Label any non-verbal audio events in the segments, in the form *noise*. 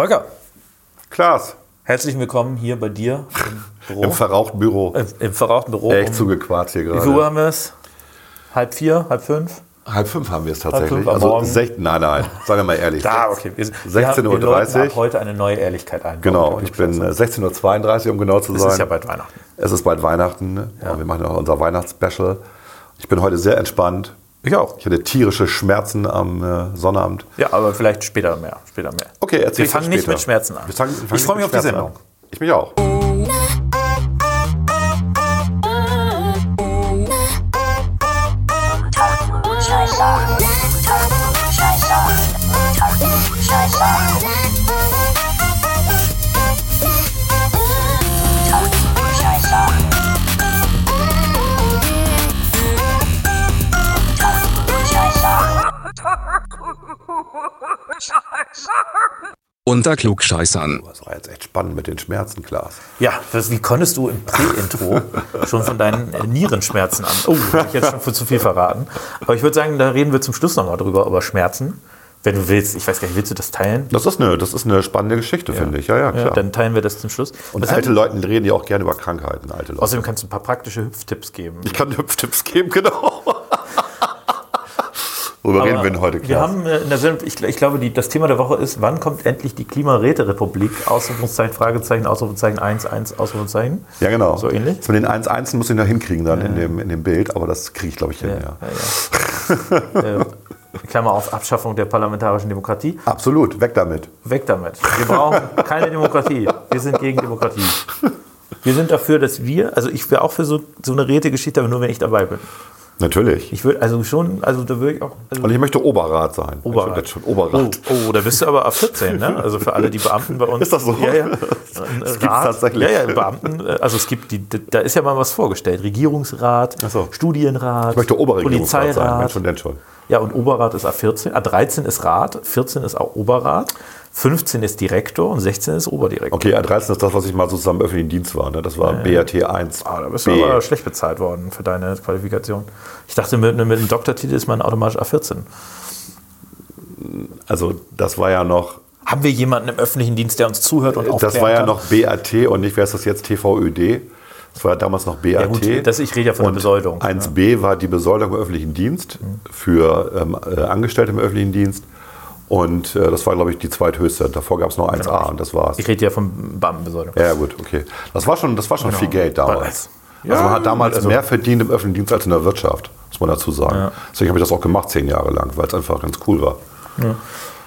Volker, Klaas, herzlich willkommen hier bei dir im im verrauchten Büro. Im, im verrauchten Büro. Echt Um- zugequarzt hier Wie viel Uhr gerade. haben wir es? Halb vier, halb fünf? Halb fünf haben wir es tatsächlich. also sech, nein, nein, sagen wir mal ehrlich. *laughs* Da, okay. Wir, sind- 16:30 wir haben- wir Uhr. heute eine neue Ehrlichkeit ein. Genau, ich bin äh, 16.32 Uhr, um genau zu Es sein. ist ja bald Weihnachten. Es ist bald Weihnachten. ne? Ja. Wir machen auch unser Weihnachtsspecial. Ich bin heute sehr entspannt. Ich auch. Ich hatte tierische Schmerzen am äh, Sonnabend. Ja, aber vielleicht später mehr. Später mehr. Okay, erzähl Wir fangen nicht mit Schmerzen an. Wir fangen, wir fangen Ich freue mich auf die Sendung. an. Ich mich auch. Unter Klugscheißern. Das war jetzt echt spannend mit den Schmerzen, Klaas. Ja, das, wie konntest du im Prä-Intro *laughs* schon von deinen äh, Nierenschmerzen an? Oh, hab ich jetzt schon für zu viel verraten. Aber ich würde sagen, da reden wir zum Schluss nochmal drüber, über Schmerzen. Wenn du willst, ich weiß gar nicht, willst du das teilen? Das ist eine, das ist eine spannende Geschichte, finde ich. Ja, ja, klar. Ja, dann teilen wir das zum Schluss. Und Das alte haben- Leute reden ja auch gerne über Krankheiten, alte Leute. Außerdem kannst du ein paar praktische Hüpftipps geben. Ich kann Hüpftipps geben, genau. Worüber reden wir denn heute, Wir Klaas? haben äh, in der Sendung, ich, ich glaube, die, das Thema der Woche ist, wann kommt endlich die Klimaräterepublik? Ausrufungszeichen, Fragezeichen, Ausrufungszeichen, 1, 1, Ausrufungszeichen. Ja, genau. So ähnlich? Das mit den 1-1 muss ich noch hinkriegen dann in, dem, in dem Bild, aber das kriege ich, glaube ich, hin, ja. Ja, ja. äh, Klammer auf Abschaffung der parlamentarischen Demokratie. Absolut, weg damit. Weg damit. Wir brauchen keine Demokratie. Wir sind gegen Demokratie. Wir sind dafür, dass wir, also ich wäre auch für so, so eine Rätegeschichte, aber nur wenn ich dabei bin. Natürlich. Ich würde also schon, also da würde ich auch. Also Und ich möchte Oberrat sein. Oberrat. jetzt schon Oberrat. Oh, oh, da bist du aber ab 14, ne? Also für alle die Beamten bei uns. *laughs* Ist das so? Ja, ja. Das gibt's tatsächlich. Ja, ja, Beamten. äh, Also es gibt die, da ist ja mal was vorgestellt. Regierungsrat, so. Studienrat, Ich möchte Oberregierungsrat sein. Mensch, Polizeirat. schon denn schon. Ja, und Oberrat ist ab 14. Ah, 13 ist Rat, 14 ist auch Oberrat, 15 ist Direktor und 16 ist Oberdirektor. Okay, A13 ist das, was ich mal sozusagen im öffentlichen Dienst war. Ne? Das war BAT 1. Ah, da bist du B. aber schlecht bezahlt worden für deine Qualifikation. Ich dachte, mit, mit dem Doktortitel ist man automatisch A14. Also das war ja noch, Haben wir jemanden im öffentlichen Dienst, der uns zuhört und aufklären das war ja noch BAT und nicht, wer ist das jetzt, TVÖD. Das war ja damals noch BAT. Ja, gut, das, ich rede ja von der Und Besoldung. 1b war die Besoldung im öffentlichen Dienst für ähm, äh, Angestellte im öffentlichen Dienst. Und äh, das war, glaube ich, die zweithöchste. Davor gab es noch 1a und das war's. Ich rede ja von Beamtenbesoldung. Ja, ja, gut, okay. Das war schon, das war schon viel Geld damals. Ja, also man hat damals also- mehr verdient im öffentlichen Dienst als in der Wirtschaft, muss man dazu sagen. Deswegen habe ich das auch gemacht, zehn Jahre lang, weil es einfach ganz cool war.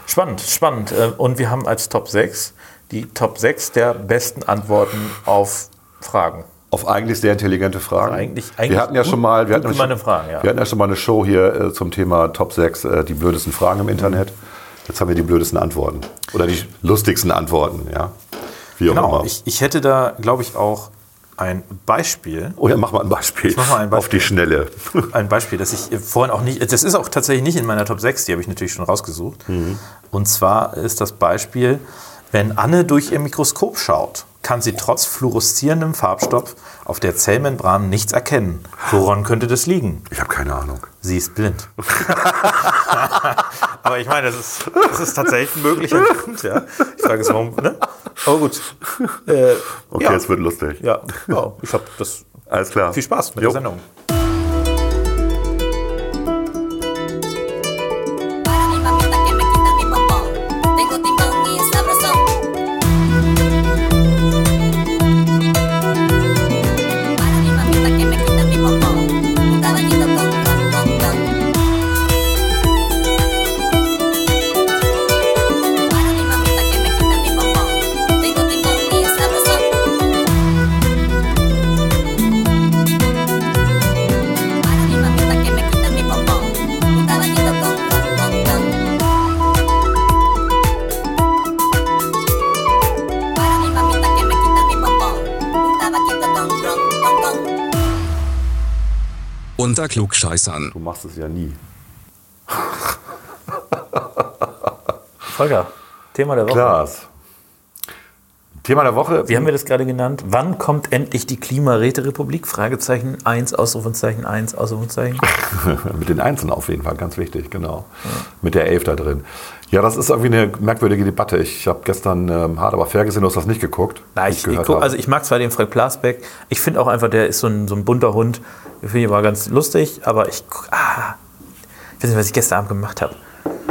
Spannend, spannend. Äh, Und wir haben als Top 6 die Top 6 der besten Antworten auf Fragen. Auf eigentlich sehr intelligente Fragen. Eigentlich- eigentlich wir hatten ja gut- schon mal, wir hatten schon, Fragen, ja. wir hatten ja schon mal eine Show hier äh, zum Thema Top 6, äh, die blödesten Fragen im Internet. Jetzt haben wir die blödesten Antworten. Oder die lustigsten Antworten, ja. Wie auch Genau, immer. ich, ich hätte da, glaube ich, auch ein Beispiel. oh ja, mach mal ein Beispiel. mach mal ein Auf die Schnelle. *laughs* Ein Beispiel, das ich vorhin auch nicht, das ist auch tatsächlich nicht in meiner Top 6, die habe ich natürlich schon rausgesucht. Und zwar ist das Beispiel, wenn Anne durch ihr Mikroskop schaut, kann sie trotz fluoreszierendem Farbstoff auf der Zellmembran nichts erkennen. Woran könnte das liegen? Ich habe keine Ahnung. Sie ist blind. *laughs* Aber ich meine, das ist, das ist tatsächlich ein möglicher Grund, ja. Ich frage es warum, ne? Aber gut. Äh, Okay, ja. es wird lustig. Ja, ja ich habe das. Alles klar. Viel Spaß mit Jo. der Sendung. Unter Klugscheißern. Du machst es ja nie. *laughs* Volker, Thema der Woche. Klaas. Thema der Woche. Wie haben wir das gerade genannt? Wann kommt endlich die Klimaräte-Republik? Fragezeichen 1, Ausrufungszeichen 1, Ausrufungszeichen. *laughs* Mit den Einzelnen auf jeden Fall, ganz wichtig, genau. Mit der Elf da drin. Ja, das ist irgendwie eine merkwürdige Debatte. Ich habe gestern ähm, hart aber fair gesehen, du hast das nicht geguckt. Wie ich, ich, guck, habe. also ich mag zwar den Frank Plasbeck, ich finde auch einfach, der ist so ein, so ein bunter Hund. Ich finde ihn mal ganz lustig, aber ich, guck- ah, ich weiß nicht, was ich gestern Abend gemacht habe.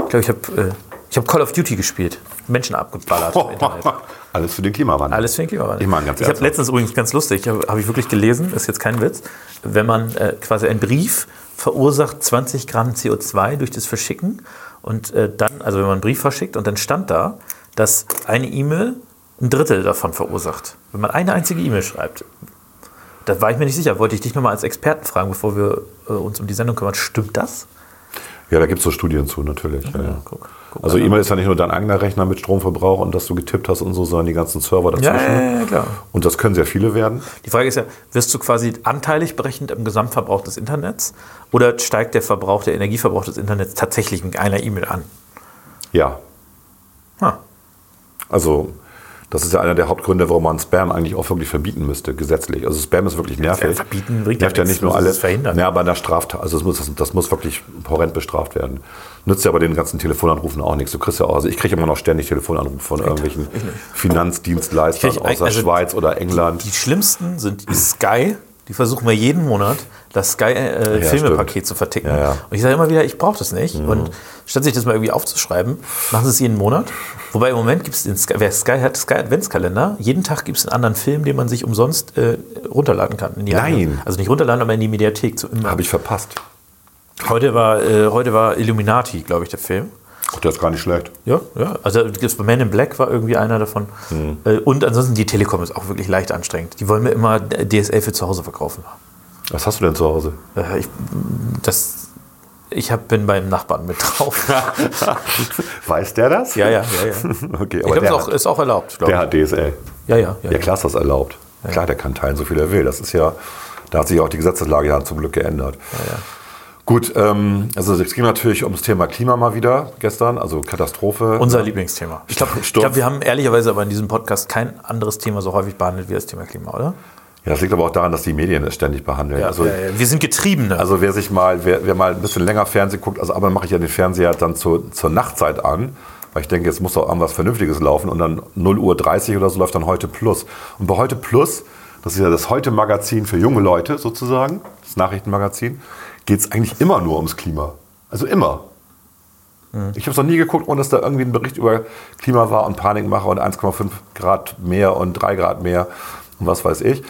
Ich glaube, ich habe äh, ich hab Call of Duty gespielt. Menschen abgeballert Internet. *laughs* Alles für den Klimawandel. Alles für den Klimawandel. Ich meine, ganz ich habe letztens übrigens ganz lustig, habe hab ich wirklich gelesen, ist jetzt kein Witz, wenn man äh, quasi einen Brief verursacht 20 Gramm CO2 durch das Verschicken und äh, dann, also wenn man einen Brief verschickt und dann stand da, dass eine E-Mail ein Drittel davon verursacht. Wenn man eine einzige E-Mail schreibt. Da war ich mir nicht sicher, wollte ich dich nochmal als Experten fragen, bevor wir äh, uns um die Sendung kümmern. Stimmt das? Ja, da gibt es so Studien zu, natürlich. Ja, ja. Guck, also. E-Mail ist ja nicht nur dein eigener Rechner mit Stromverbrauch und dass du getippt hast und so, sondern die ganzen Server dazwischen. Ja, ja, ja, klar. Und das können sehr viele werden. Die Frage ist ja, wirst du quasi anteilig berechnet im Gesamtverbrauch des Internets oder steigt der Verbrauch, der Energieverbrauch des Internets tatsächlich mit einer E-Mail an? Ja. Ha. Also, das ist ja einer der Hauptgründe, warum man Spam eigentlich auch wirklich verbieten müsste, gesetzlich. Also Spam ist wirklich nervig. verbieten bringt ja Nervt ja nicht nur alles. verhindern. Ja, aber in der Straftat, also das muss, das, das muss wirklich horrend bestraft werden. Nützt ja bei den ganzen Telefonanrufen auch nichts. Du kriegst ja auch, also ich kriege immer noch ständig Telefonanrufe von irgendwelchen Finanzdienstleistern krieg aus der also Schweiz oder England. Die schlimmsten sind die Sky. Die versuchen wir jeden Monat, das Sky-Filme-Paket stimmt. zu verticken. Ja, ja. Und ich sage immer wieder, ich brauche das nicht. Und statt sich das mal irgendwie aufzuschreiben, machen sie es jeden Monat. Wobei im Moment gibt es den Sky, wer Sky hat, Sky Adventskalender. Jeden Tag gibt es einen anderen Film, den man sich umsonst äh, runterladen kann. Nein. eigene- Also nicht runterladen, aber in die Mediathek. Zu immer. Habe ich verpasst. Heute war, äh, heute war Illuminati, glaube ich, der Film. Ach, der ist gar nicht schlecht. Ja, ja. Also Man in Black war irgendwie einer davon. Hm. Äh, Und ansonsten die Telekom ist auch wirklich leicht anstrengend. Die wollen mir immer DSL für zu Hause verkaufen. Was hast du denn zu Hause? Äh, Ich, das, ich hab, bin beim Nachbarn mit drauf. *laughs* Weiß der das? ja, ja, ja, ja. *laughs* Okay, Ich glaube, der, ist, auch- ist auch erlaubt. der ich. hat DSL. Ja, ja, ja. Ja, klar ist das erlaubt. Klar, der kann teilen, so viel er will. Das ist ja, da hat sich auch die Gesetzeslage ja zum Glück geändert. Gut, ähm, also es ging natürlich ums Thema Klima mal wieder gestern, also Katastrophe. Unser Lieblingsthema. Ich glaube, glaub, wir haben ehrlicherweise aber in diesem Podcast kein anderes Thema so häufig behandelt wie das Thema Klima, oder? ja, das liegt aber auch daran, dass die Medien es ständig behandeln. also, ja, ja. Wir sind Getriebene. also wer sich mal, wer, wer mal ein bisschen länger Fernsehen guckt, also aber mache ich ja den Fernseher dann zur, zur Nachtzeit an, weil ich denke, jetzt muss doch irgendwas Vernünftiges laufen und dann 0 Uhr 30 oder so läuft dann heute Plus. Und bei heute Plus, das ist ja das Heute-Magazin für junge Leute sozusagen, das Nachrichtenmagazin, geht es eigentlich immer nur ums Klima. Also immer. Ich habe es noch nie geguckt, ohne dass da irgendwie ein Bericht über Klima war und Panikmache und 1,5 Grad mehr und 3 Grad mehr und was weiß ich.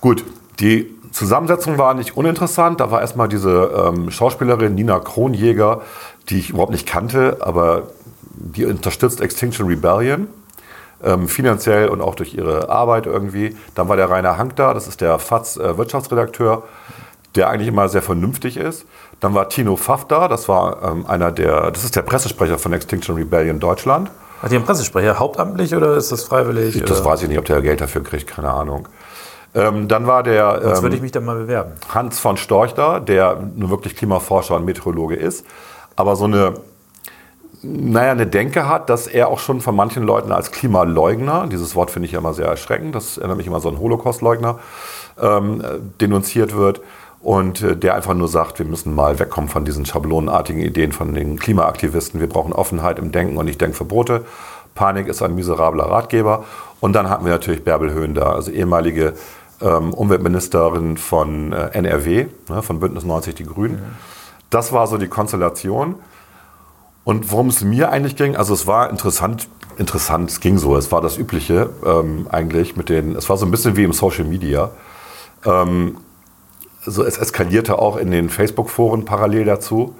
Gut, die Zusammensetzung war nicht uninteressant. Da war erstmal diese ähm, Schauspielerin Nina Kronjäger, die ich überhaupt nicht kannte, aber die unterstützt Extinction Rebellion. Ähm, finanziell und auch durch ihre Arbeit irgendwie. Dann war der Rainer Hank da, das ist der FATS äh, Wirtschaftsredakteur, der eigentlich immer sehr vernünftig ist. Dann war Tino Pfaff da, das war ähm, einer der, das ist der Pressesprecher von Extinction Rebellion Deutschland. Hat die einen Pressesprecher hauptamtlich oder ist das freiwillig? Das oder? weiß ich nicht, ob der Geld dafür kriegt, keine Ahnung. Ähm, dann war der Sonst ähm, würde ich mich dann mal bewerben. Hans von Storch da, der nun wirklich Klimaforscher und Meteorologe ist, aber so eine, naja, eine Denke hat, dass er auch schon von manchen Leuten als Klimaleugner, dieses Wort finde ich ja immer sehr erschreckend, das erinnert mich immer so an Holocaustleugner, ähm, äh, denunziert wird und äh, der einfach nur sagt, wir müssen mal wegkommen von diesen schablonenartigen Ideen von den Klimaaktivisten, wir brauchen Offenheit im Denken und nicht Denkverbote. Panik ist ein miserabler Ratgeber. Und dann hatten wir natürlich Bärbel Höhn da, also ehemalige ähm, Umweltministerin von äh, NRW, ne, von Bündnis 90 Die Grünen. Das war so die Konstellation. Und worum es mir eigentlich ging, also es war interessant, interessant, es ging so, es war das Übliche ähm, eigentlich mit den, es war so ein bisschen wie im Social Media. Ähm, so, es eskalierte auch in den Facebook-Foren parallel dazu.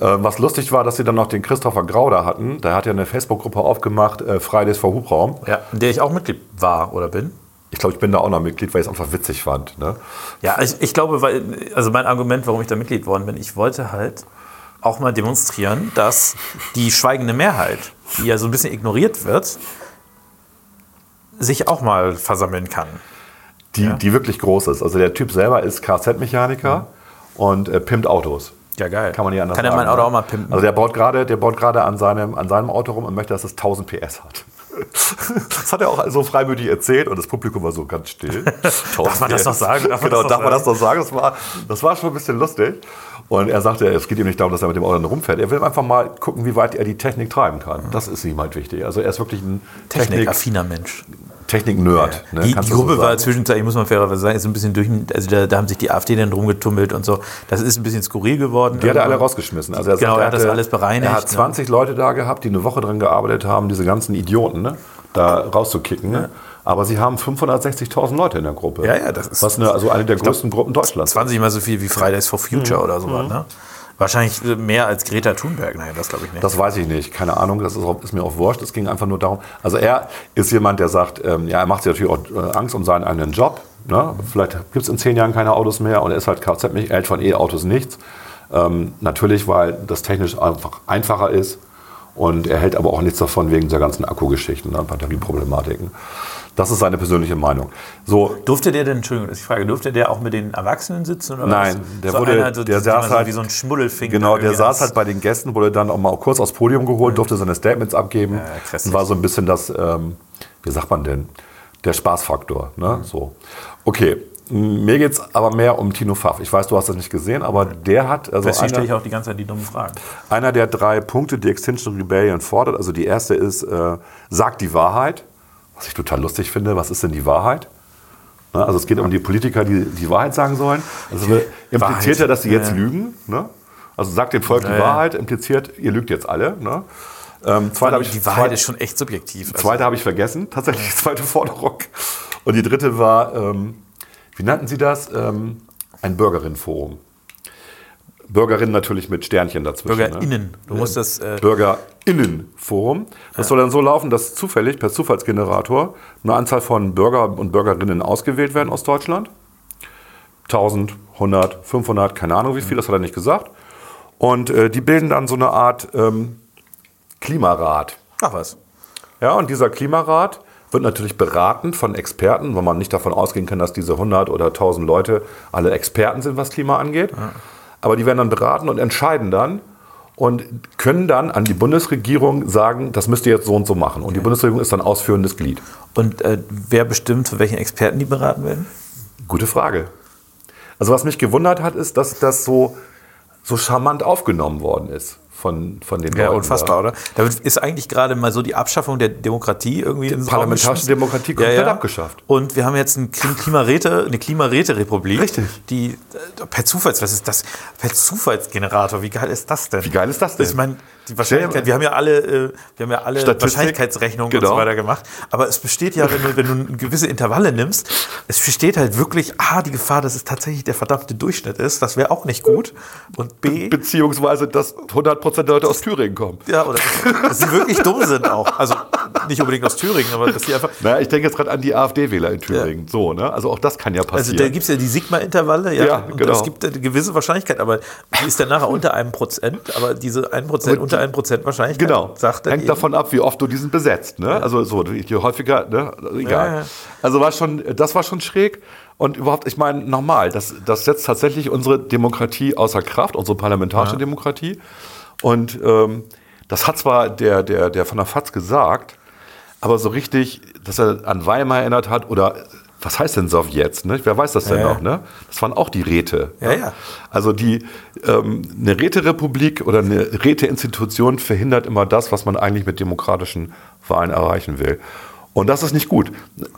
Ähm, was lustig war, dass sie dann noch den Christopher Grauder hatten. Der hat ja eine Facebook-Gruppe aufgemacht, äh, Fridays for Hubraum. Ja, in der ich auch Mitglied war oder bin. Ich glaube, ich bin da auch noch Mitglied, weil ich es einfach witzig fand. Ne? Ja, ich, ich glaube, weil, also mein Argument, warum ich da Mitglied worden bin, ich wollte halt auch mal demonstrieren, dass die schweigende Mehrheit, die ja so ein bisschen ignoriert wird, sich auch mal versammeln kann. Die, die wirklich groß ist. Also der Typ selber ist Kfz-Mechaniker und äh, pimpt Autos. Ja, geil. Kann man nicht anders Kann er mein Auto ne? auch mal pimpen? Also der baut gerade, der baut gerade an seinem, an seinem Auto rum und möchte, dass es 1000 PS hat. *laughs* Das hat er auch so freimütig erzählt und das Publikum war so ganz still. *laughs* Darf man das noch sagen? Darf man genau, das noch darf man das sagen? noch sagen? Das war, das war schon ein bisschen lustig. Und er sagte, es geht ihm nicht darum, dass er mit dem Auto rumfährt. Er will einfach mal gucken, wie weit er die Technik treiben kann. Das ist ihm halt wichtig. Also er ist wirklich ein Technik, Technikaffiner Mensch. Technik-Nerd. ne? Die, die du so Gruppe war zwischenzeitlich, muss man fairerweise sagen, ist ein bisschen durch, also da, da haben sich die AfD dann drum getummelt und so. Das ist ein bisschen skurril geworden. Die hat er alle rausgeschmissen. Also er Genau, sagt, er hat das alles bereinigt, Er hat ne? 20 Leute da gehabt, die eine Woche dran gearbeitet haben, diese ganzen Idioten ne, da rauszukicken. Ne? Aber sie haben 560.000 Leute in der Gruppe. Ja, ja, das ist- Was eine, also eine der größten Gruppen Deutschlands. 20 mal so viel wie Fridays for Mhm. Future oder sowas. Ne? Wahrscheinlich mehr als Greta Thunberg. Nein, das glaube ich nicht. Das weiß ich nicht, keine Ahnung, das ist, ist mir auch wurscht. Es ging einfach nur darum, also er ist jemand, der sagt, ähm, ja, er macht sich natürlich auch äh, Angst um seinen eigenen Job. Ne? Vielleicht gibt es in zehn Jahren keine Autos mehr und er ist halt Kfz, er hält von E-Autos nichts. Ähm, natürlich, weil das technisch einfach einfacher ist und er hält aber auch nichts davon wegen der ganzen Akkugeschichten, ne? Batterieproblematiken. Das ist seine persönliche Meinung. So, Durfte der denn, Entschuldigung, das ist die Frage, durfte der auch mit den Erwachsenen sitzen? Oder Nein, was? der so wurde, einer, so, der saß man so halt wie so ein Schmuddelfinger. Genau, der saß halt bei den Gästen, wurde dann auch mal kurz aufs Podium geholt, durfte seine Statements abgeben krass. und war so ein bisschen das, ähm, wie sagt man denn, der Spaßfaktor. Ne? So, okay. Mir geht es aber mehr um Tino Pfaff. Ich weiß, du hast das nicht gesehen, aber der hat also Deswegen stelle ich auch die ganze Zeit die dummen Fragen. einer der drei Punkte, die Extinction Rebellion fordert. Also die erste ist, äh, sagt die Wahrheit, was ich total lustig finde. Was ist denn die Wahrheit? Ne, Also es geht um die Politiker, die die Wahrheit sagen sollen. Also impliziert ja, dass sie jetzt ja. lügen. Ne? Also sagt dem Volk Ja, die. Wahrheit, impliziert, ihr lügt jetzt alle. Ne? Ähm, zweite habe ich, die Wahrheit zweit- ist schon echt subjektiv. Also, zweite habe ich vergessen, *laughs* tatsächlich die zweite Forderung. Und die dritte war, ähm, wie nannten Sie das? Ähm, ein Bürgerinnenforum. Bürgerinnen natürlich mit Sternchen dazwischen. Ne? BürgerInnen. Du musst das. Äh, Bürgerinnenforum. Das soll dann so laufen, dass zufällig per Zufallsgenerator eine Anzahl von Bürger und Bürgerinnen ausgewählt werden aus Deutschland. 1000, 100, 500, keine Ahnung wie viel, das hat er nicht gesagt. Und äh, die bilden dann so eine Art ähm, Klimarat. ach was. Ja, und dieser Klimarat wird natürlich beraten von Experten, weil man nicht davon ausgehen kann, dass diese 100 oder 1000 Leute alle Experten sind, was Klima angeht. Aber die werden dann beraten und entscheiden dann und können dann an die Bundesregierung sagen, das müsst ihr jetzt so und so machen. Und die Bundesregierung ist dann ausführendes Glied. Und äh, wer bestimmt, für welchen Experten die beraten werden? Gute Frage. Also was mich gewundert hat, ist, dass das so, so charmant aufgenommen worden ist von, von den Ja, Leuten. unfassbar, da. oder? Damit ist eigentlich gerade mal so die Abschaffung der Demokratie irgendwie Raum parlamentarische. Demokratie komplett abgeschafft. Und wir haben jetzt ein Klim- Klimaräte, eine Klimaräte-Republik. Richtig. Die äh, per Zufalls, was ist das? Per Zufallsgenerator, wie geil ist das denn? Wie geil ist das denn? Ich meine, die Wahrscheinlichkeit, wir haben ja alle, äh, wir haben ja alle Statistik. Wahrscheinlichkeitsrechnungen und Genau. so weiter gemacht. Aber es besteht ja, wenn du, wenn du gewisse Intervalle nimmst, es besteht halt wirklich A, die Gefahr, dass es tatsächlich der verdammte Durchschnitt ist. Das wäre auch nicht gut. Und B, Beziehungsweise, dass 100% der Leute aus Thüringen kommen. ja, oder dass sie wirklich dumm sind auch. Also nicht unbedingt aus Thüringen, aber dass sie einfach. Naja, ich denke jetzt gerade an die AfD-Wähler in Thüringen. So, ne? Also auch das kann ja Also passieren. da gibt es ja die Sigma-Intervalle, ja, Ja, und genau. es gibt eine gewisse Wahrscheinlichkeit, aber die ist dann nachher *laughs* unter einem Prozent, aber diese 1 Prozent, unter einem Prozent Wahrscheinlichkeit Genau. sagt Hängt eben, davon ab, wie oft du diesen besetzt. Ne? Also so, je häufiger, ne? egal. Ja, ja. Also war schon, das war schon schräg. Und überhaupt, ich meine, nochmal, das, das setzt tatsächlich unsere Demokratie außer Kraft, unsere parlamentarische Demokratie. Und ähm, das hat zwar der, der, der von der FAZ gesagt, aber so richtig, dass er an Weimar erinnert hat oder was heißt denn Sowjets? Ne? Wer weiß das denn Ja, noch? Ne? Das waren auch die Räte. Ja, ne? ja. Also die, ähm, eine Räterepublik oder eine Räteinstitution verhindert immer das, was man eigentlich mit demokratischen Wahlen erreichen will. Und das ist nicht gut.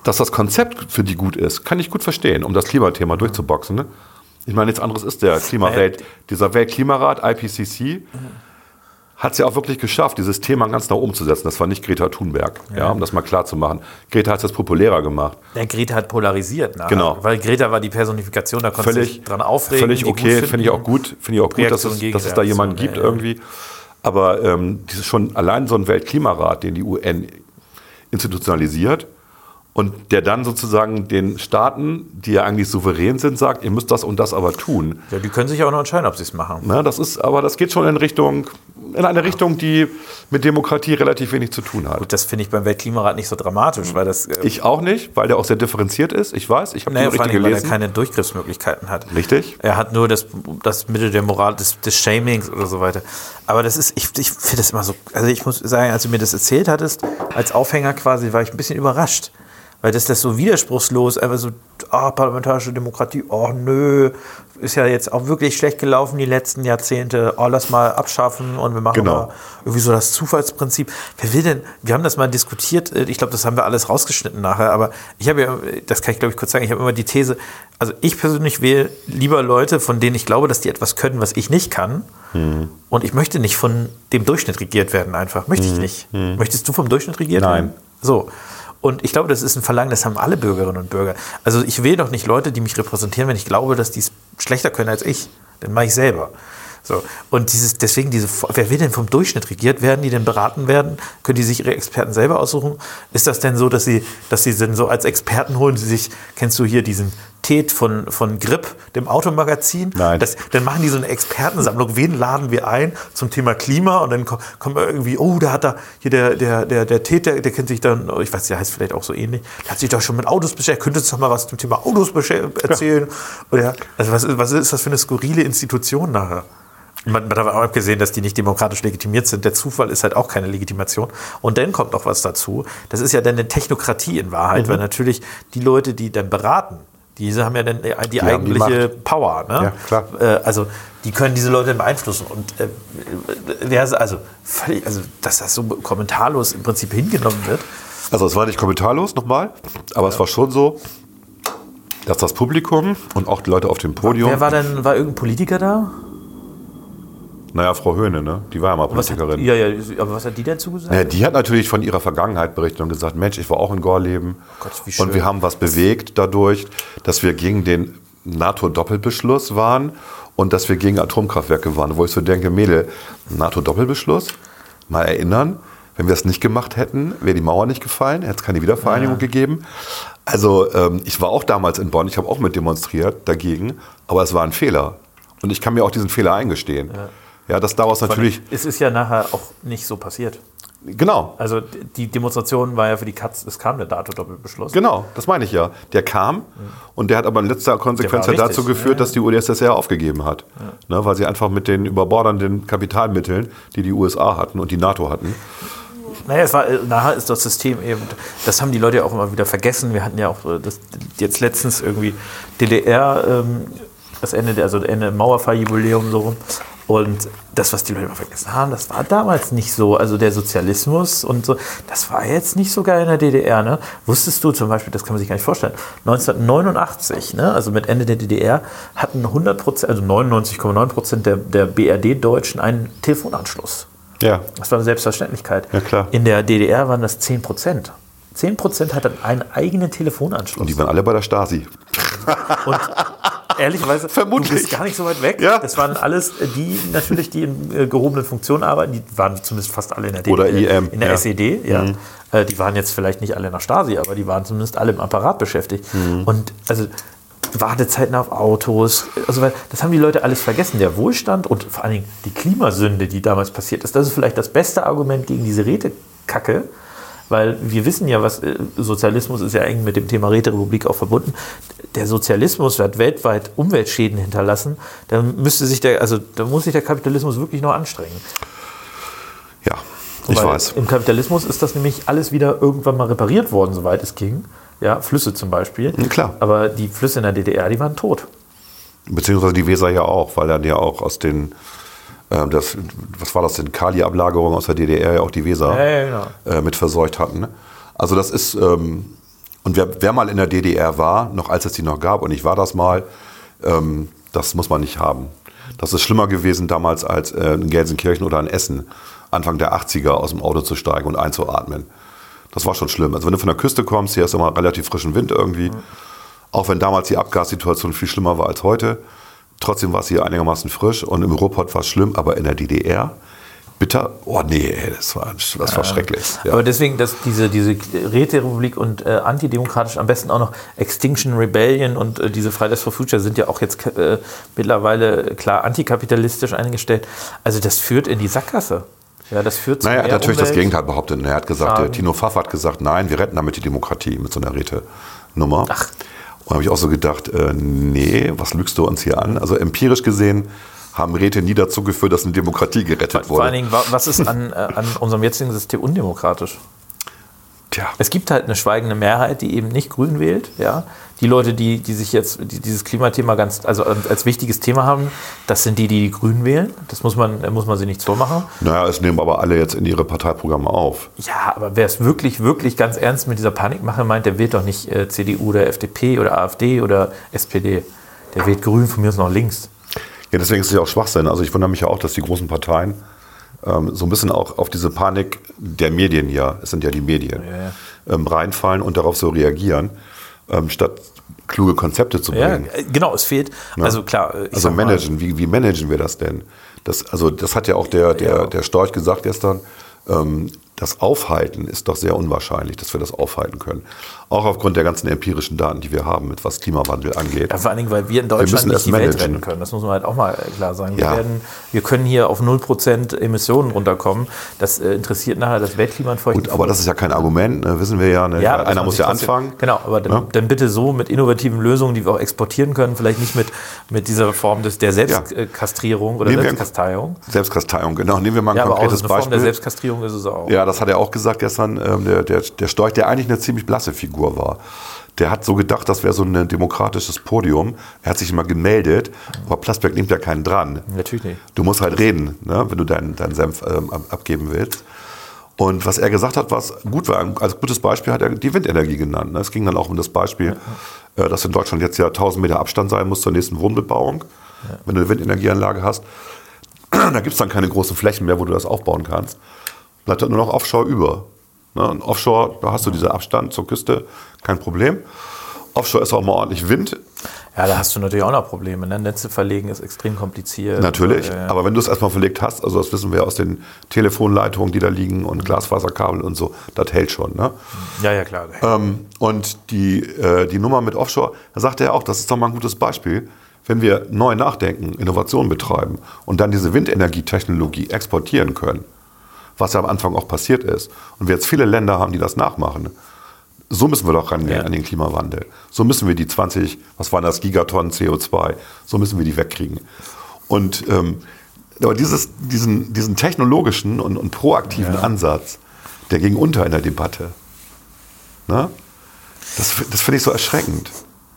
Dass das Konzept für die gut ist, kann ich gut verstehen, um das Klimathema durchzuboxen. Ne? Ich meine, nichts anderes ist der Klimawelt, dieser Weltklimarat, IPCC, hat es ja auch wirklich geschafft, dieses Thema ganz nach oben zu setzen. Das war nicht Greta Thunberg, ja. um das mal klar zu machen. Greta hat es populärer gemacht. der Greta hat polarisiert, nachher, Genau. weil Greta war die Personifikation, da dich völlig, dran aufregen. völlig okay, finde ich auch gut, finde ich auch gut, dass es, dass es da jemanden gibt ja, ja. irgendwie. Aber ähm, dieses schon allein so ein Weltklimarat, den die UN institutionalisiert und der dann sozusagen den Staaten, die ja eigentlich souverän sind, sagt, ihr müsst das und das aber tun. Ja, die können sich ja auch noch entscheiden, ob sie es machen. Na, das ist, aber das geht schon in Richtung, in eine Richtung, die mit Demokratie relativ wenig zu tun hat. Gut, das finde ich beim Weltklimarat nicht so dramatisch, weil das. Äh, Ich auch nicht, weil der auch sehr differenziert ist. Ich weiß, ich habe naja, richtig weil er gelesen. keine Durchgriffsmöglichkeiten hat. Richtig. Er hat nur das, das Mittel der Moral, des, des Shamings oder so weiter. Aber das ist, ich, ich finde das immer so, also ich muss sagen, als du mir das erzählt hattest, als Aufhänger quasi, war ich ein bisschen überrascht. Weil das das so widerspruchslos, einfach so, ah, parlamentarische Demokratie, oh nö, ist ja jetzt auch wirklich schlecht gelaufen die letzten Jahrzehnte, oh, lass mal abschaffen und wir machen Genau. mal irgendwie so das Zufallsprinzip. Wer will denn, wir haben das mal diskutiert, äh, ich glaube, das haben wir alles rausgeschnitten nachher, aber ich habe ja, das kann ich glaube ich kurz sagen, ich habe immer die These, also ich persönlich wähle lieber Leute, von denen ich glaube, dass die etwas können, was ich nicht kann. Und ich möchte nicht von dem Durchschnitt regiert werden einfach. Möchte ich nicht. Möchtest du vom Durchschnitt regiert Nein. werden? So. Und ich glaube, das ist ein Verlangen, das haben alle Bürgerinnen und Bürger. Also ich wähle doch nicht Leute, die mich repräsentieren, wenn ich glaube, dass die es schlechter können als ich. Dann mache ich selber. So. Und dieses, deswegen diese, wer will denn vom Durchschnitt regiert werden, die denn beraten werden? Können die sich ihre Experten selber aussuchen? Ist das denn so, dass sie, dass sie denn so als Experten holen, sie sich, kennst du hier diesen Tet von, von Grip, dem Automagazin? Nein. Das, dann machen die so eine Expertensammlung. Wen laden wir ein zum Thema Klima? Und dann ko- kommt irgendwie, oh, da hat da hier der, der, der, der Tet, der, der kennt sich dann, oh, ich weiß, der heißt vielleicht auch so ähnlich, der hat sich doch schon mit Autos beschäftigt, könnte uns doch mal was zum Thema Autos erzählen. Oder, also was, ist- was ist das für eine skurrile Institution nachher? Man, man hat auch abgesehen, dass die nicht demokratisch legitimiert sind. Der Zufall ist halt auch keine Legitimation. Und dann kommt noch was dazu. Das ist ja dann eine Technokratie in Wahrheit, weil natürlich die Leute, die dann beraten, diese haben ja dann die, haben die eigentliche Power. Ne? Ja, klar. Äh, also die können diese Leute beeinflussen. Und äh, wer, also, völlig, also, dass das so kommentarlos im Prinzip hingenommen wird. Also es war nicht kommentarlos nochmal, aber es war schon so, dass das Publikum und auch die Leute auf dem Podium, Wer war denn, war irgendein Politiker da? Naja, Frau Höhne, ne? die war ja mal Was hat, Politikerin. ja, ja, aber was hat die dazu gesagt? Ja, die hat natürlich von ihrer Vergangenheit berichtet und gesagt, Mensch, ich war auch in Gorleben Gott, wie schön. und wir haben was bewegt dadurch, dass wir gegen den NATO-Doppelbeschluss waren und dass wir gegen Atomkraftwerke waren. Wo ich so denke, Mädel, NATO-Doppelbeschluss, mal erinnern, wenn wir es nicht gemacht hätten, wäre die Mauer nicht gefallen, hätte es keine Wiedervereinigung gegeben. Also ähm, ich war auch damals in Bonn, ich habe auch mit demonstriert dagegen, aber es war ein Fehler. Und ich kann mir auch diesen Fehler eingestehen. Ja, dass daraus natürlich, Es ist ja nachher auch nicht so passiert. genau, Also die Demonstration war ja für die Katz, es kam der Dato-Doppelbeschluss. Genau, das meine ich ja. Der kam und der hat aber in letzter Konsequenz ja dazu geführt, ja, dass die UdSSR aufgegeben hat. Ne, weil sie einfach mit den überbordernden Kapitalmitteln, die die USA hatten und die NATO hatten, Naja, es war, äh, nachher ist das System eben, das haben die Leute ja auch immer wieder vergessen. Wir hatten ja auch äh, das, jetzt letztens irgendwie DDR, ähm, das Ende, der, also Ende Mauerfalljubiläum so rum. Und das, was die Leute immer vergessen haben, das war damals nicht so. Also der Sozialismus und so, das war jetzt nicht so geil in der DDR. Ne? Wusstest du zum Beispiel, das kann man sich gar nicht vorstellen, 1989, ne, also mit Ende der DDR, hatten 100 Prozent, also 99,9 Prozent der, der BRD-Deutschen einen Telefonanschluss. ja, Das war eine Selbstverständlichkeit. Ja, klar. In der DDR waren das 10 Prozent. 10 Prozent hatten einen eigenen Telefonanschluss. die waren alle bei der Stasi. Und ehrlicherweise, Vermutlich. du bist gar nicht so weit weg. Ja. Das waren alles äh, die, natürlich, die in äh, gehobenen Funktionen arbeiten. Die waren zumindest fast alle in der Oder DDR, IM, in der ja. SED. Ja. Äh, Die waren jetzt vielleicht nicht alle in der Stasi, aber die waren zumindest alle im Apparat beschäftigt. Und also Wartezeiten auf Autos, also weil das haben die Leute alles vergessen. Der Wohlstand und vor allen Dingen die Klimasünde, die damals passiert ist, das ist vielleicht das beste Argument gegen diese Rätekacke. Weil wir wissen ja, was äh, Sozialismus ist ja eng mit dem Thema Räterepublik auch verbunden. Der Sozialismus hat weltweit Umweltschäden hinterlassen. Da müsste sich der, also da muss sich der Kapitalismus wirklich noch anstrengen. Ja, ich Weil weiß. Im Kapitalismus ist das nämlich alles wieder irgendwann mal repariert worden, soweit es ging. Ja, Flüsse zum Beispiel. Ja, klar. Aber die Flüsse in der DDR, die waren tot. Beziehungsweise die Weser ja auch, weil dann ja auch aus den, das, was war das denn, Kali-Ablagerungen aus der DDR ja auch die Weser Ja, ja, genau. äh, mit verseucht hatten. ne? Also das ist, ähm, und wer, wer mal in der DDR war, noch als es die noch gab, und ich war das mal, ähm, das muss man nicht haben. Das ist schlimmer gewesen damals als äh, in Gelsenkirchen oder in Essen, Anfang der 80er aus dem Auto zu steigen und einzuatmen. Das war schon schlimm. Also wenn du von der Küste kommst, hier ist immer relativ frischen Wind irgendwie. Auch wenn damals die Abgassituation viel schlimmer war als heute. Trotzdem war es hier einigermaßen frisch und im Ruhrpott war es schlimm, aber in der DDR, bitter. Oh nee, das war, das war schrecklich. Ja. Aber deswegen, dass diese, diese Räterepublik und äh, antidemokratisch, am besten auch noch Extinction Rebellion und äh, diese Fridays for Future sind ja auch jetzt äh, mittlerweile klar antikapitalistisch eingestellt. Also das führt in die Sackgasse. Ja, das führt zu Naja, er hat natürlich das Umwelt- Gegenteil behauptet. Er hat gesagt, Tino Pfaff hat gesagt, nein, wir retten damit die Demokratie mit so einer Räte-Nummer. Ach. Und habe ich auch so gedacht, äh, nee, was lügst du uns hier an? Also empirisch gesehen haben Räte nie dazu geführt, dass eine Demokratie gerettet Vor allen wurde. Dingen, wa- was ist an, äh, an unserem jetzigen System undemokratisch? Tja, Es gibt halt eine schweigende Mehrheit, die eben nicht grün wählt. Ja? Die Leute, die, die sich jetzt die dieses Klimathema ganz, also als wichtiges Thema haben, das sind die, die die Grün wählen. Das muss man, muss man sich nicht vormachen. naja, es nehmen aber alle jetzt in ihre Parteiprogramme auf. Ja, aber wer es wirklich, wirklich ganz ernst mit dieser Panikmache meint, der wählt doch nicht äh, CDU oder FDP oder AfD oder SPD. Der wählt Grün, von mir aus noch links. Ja, deswegen ist es ja auch Schwachsinn. Also ich wundere mich ja auch, dass die großen Parteien ähm, so ein bisschen auch auf diese Panik der Medien ja, es sind ja die Medien, Ähm, reinfallen und darauf so reagieren, ähm, statt kluge Konzepte zu Ja, bringen. äh, genau, es fehlt. Also klar, ich Also mal, managen, wie, wie managen wir das denn? Das, also das hat ja auch der, der, Ja. der Storch gesagt gestern. Ähm, das Aufhalten ist doch sehr unwahrscheinlich, dass wir das aufhalten können. Auch aufgrund der ganzen empirischen Daten, die wir haben, mit was Klimawandel angeht. Ja, vor allen Dingen, weil wir in Deutschland müssen nicht die Welt managen. retten können. Das muss man halt auch mal klar sagen. Wir, Ja. werden, wir können hier auf 0% Emissionen runterkommen. Das äh, interessiert nachher das Weltklima und Gut, aber das ist ja kein Argument, ne, wissen wir ja. Ne? Ja, Einer muss ja anfangen. Genau, aber dann, Ja? dann bitte so mit innovativen Lösungen, die wir auch exportieren können, vielleicht nicht mit, mit dieser Form des, der Selbstkastrierung oder Nehmen wir- Selbstkasteiung. Selbstkasteiung, genau. Nehmen wir mal ein Ja, aber auch konkretes eine Form der Beispiel. Selbstkastrierung ist es auch. Ja, das hat er auch gesagt gestern, ähm, der, der, der Storch, der eigentlich eine ziemlich blasse Figur war. Der hat so gedacht, das wäre so ein demokratisches Podium. Er hat sich immer gemeldet, aber Plasberg nimmt ja keinen dran. Natürlich nicht. Du musst halt reden, ne, wenn du deinen deinen Senf ähm, ab- abgeben willst. Und was er gesagt hat, was gut war, als gutes Beispiel hat er die Windenergie genannt. Ne. Es ging dann auch um das Beispiel, äh, dass in Deutschland jetzt ja 1000 Meter Abstand sein muss zur nächsten Wohnbebauung, wenn du eine Windenergieanlage hast. *clears throat* Da gibt es dann keine großen Flächen mehr, wo du das aufbauen kannst. Bleibt dann nur noch Offshore über. Ne? Und Offshore, da hast du diesen Abstand zur Küste, kein Problem. Offshore ist auch mal ordentlich Wind, Ja, da hast du natürlich auch noch Probleme. Ne? Netze verlegen ist extrem kompliziert. Natürlich, ja. aber wenn du es erstmal verlegt hast, also das wissen wir aus den Telefonleitungen, die da liegen und Glasfaserkabel und so, das hält schon. Ne? ja, ja, klar. Ähm, und die, äh, die Nummer mit Offshore, da sagt er ja auch, das ist doch mal ein gutes Beispiel, wenn wir neu nachdenken, Innovation betreiben und dann diese Windenergietechnologie exportieren können, was ja am Anfang auch passiert ist, und wir jetzt viele Länder haben, die das nachmachen, so müssen wir doch rangehen Ja. an den Klimawandel. So müssen wir die 20, was waren das, Gigatonnen CO2, so müssen wir die wegkriegen. Und ähm, aber dieses, diesen, diesen technologischen und, und proaktiven Ansatz, der ging unter in der Debatte. Ne? Das, das finde ich so erschreckend.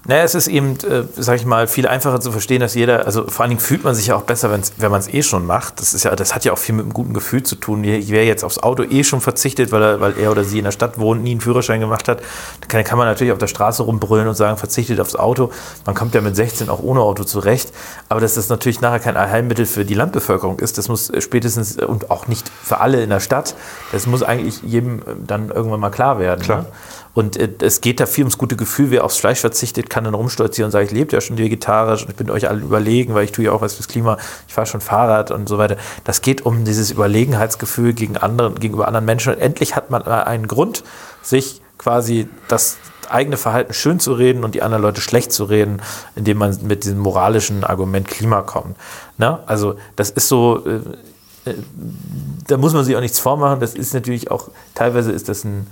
Naja, es ist eben, äh, sag ich mal, viel einfacher zu verstehen, dass jeder, also vor allen Dingen fühlt man sich ja auch besser, wenn's, wenn man es eh schon macht. Das ist ja, das hat ja auch viel mit einem guten Gefühl zu tun. Wer jetzt aufs Auto eh schon verzichtet, weil er, weil er oder sie in der Stadt wohnt, nie einen Führerschein gemacht hat, dann kann, kann man natürlich auf der Straße rumbrüllen und sagen, verzichtet aufs Auto. Man kommt ja mit 16 auch ohne Auto zurecht. Aber dass das natürlich nachher kein Allheilmittel für die Landbevölkerung ist, das muss spätestens äh, und auch nicht für alle in der Stadt, das muss eigentlich jedem äh, dann irgendwann mal klar werden. Klar. Ne? Und äh, es geht da viel ums gute Gefühl. Wer aufs Fleisch verzichtet, kann dann rumstolzieren und sagen, ich lebe ja schon vegetarisch und ich bin euch allen überlegen, weil ich tue ja auch was fürs Klima. Ich fahre schon Fahrrad und so weiter. Das geht um dieses Überlegenheitsgefühl gegen anderen, gegenüber anderen Menschen. Und endlich hat man einen Grund, sich quasi das eigene Verhalten schön zu reden und die anderen Leute schlecht zu reden, indem man mit diesem moralischen Argument Klima kommt. Ne? Also das ist so, äh, äh, da muss man sich auch nichts vormachen. Das ist natürlich auch, teilweise ist das ein,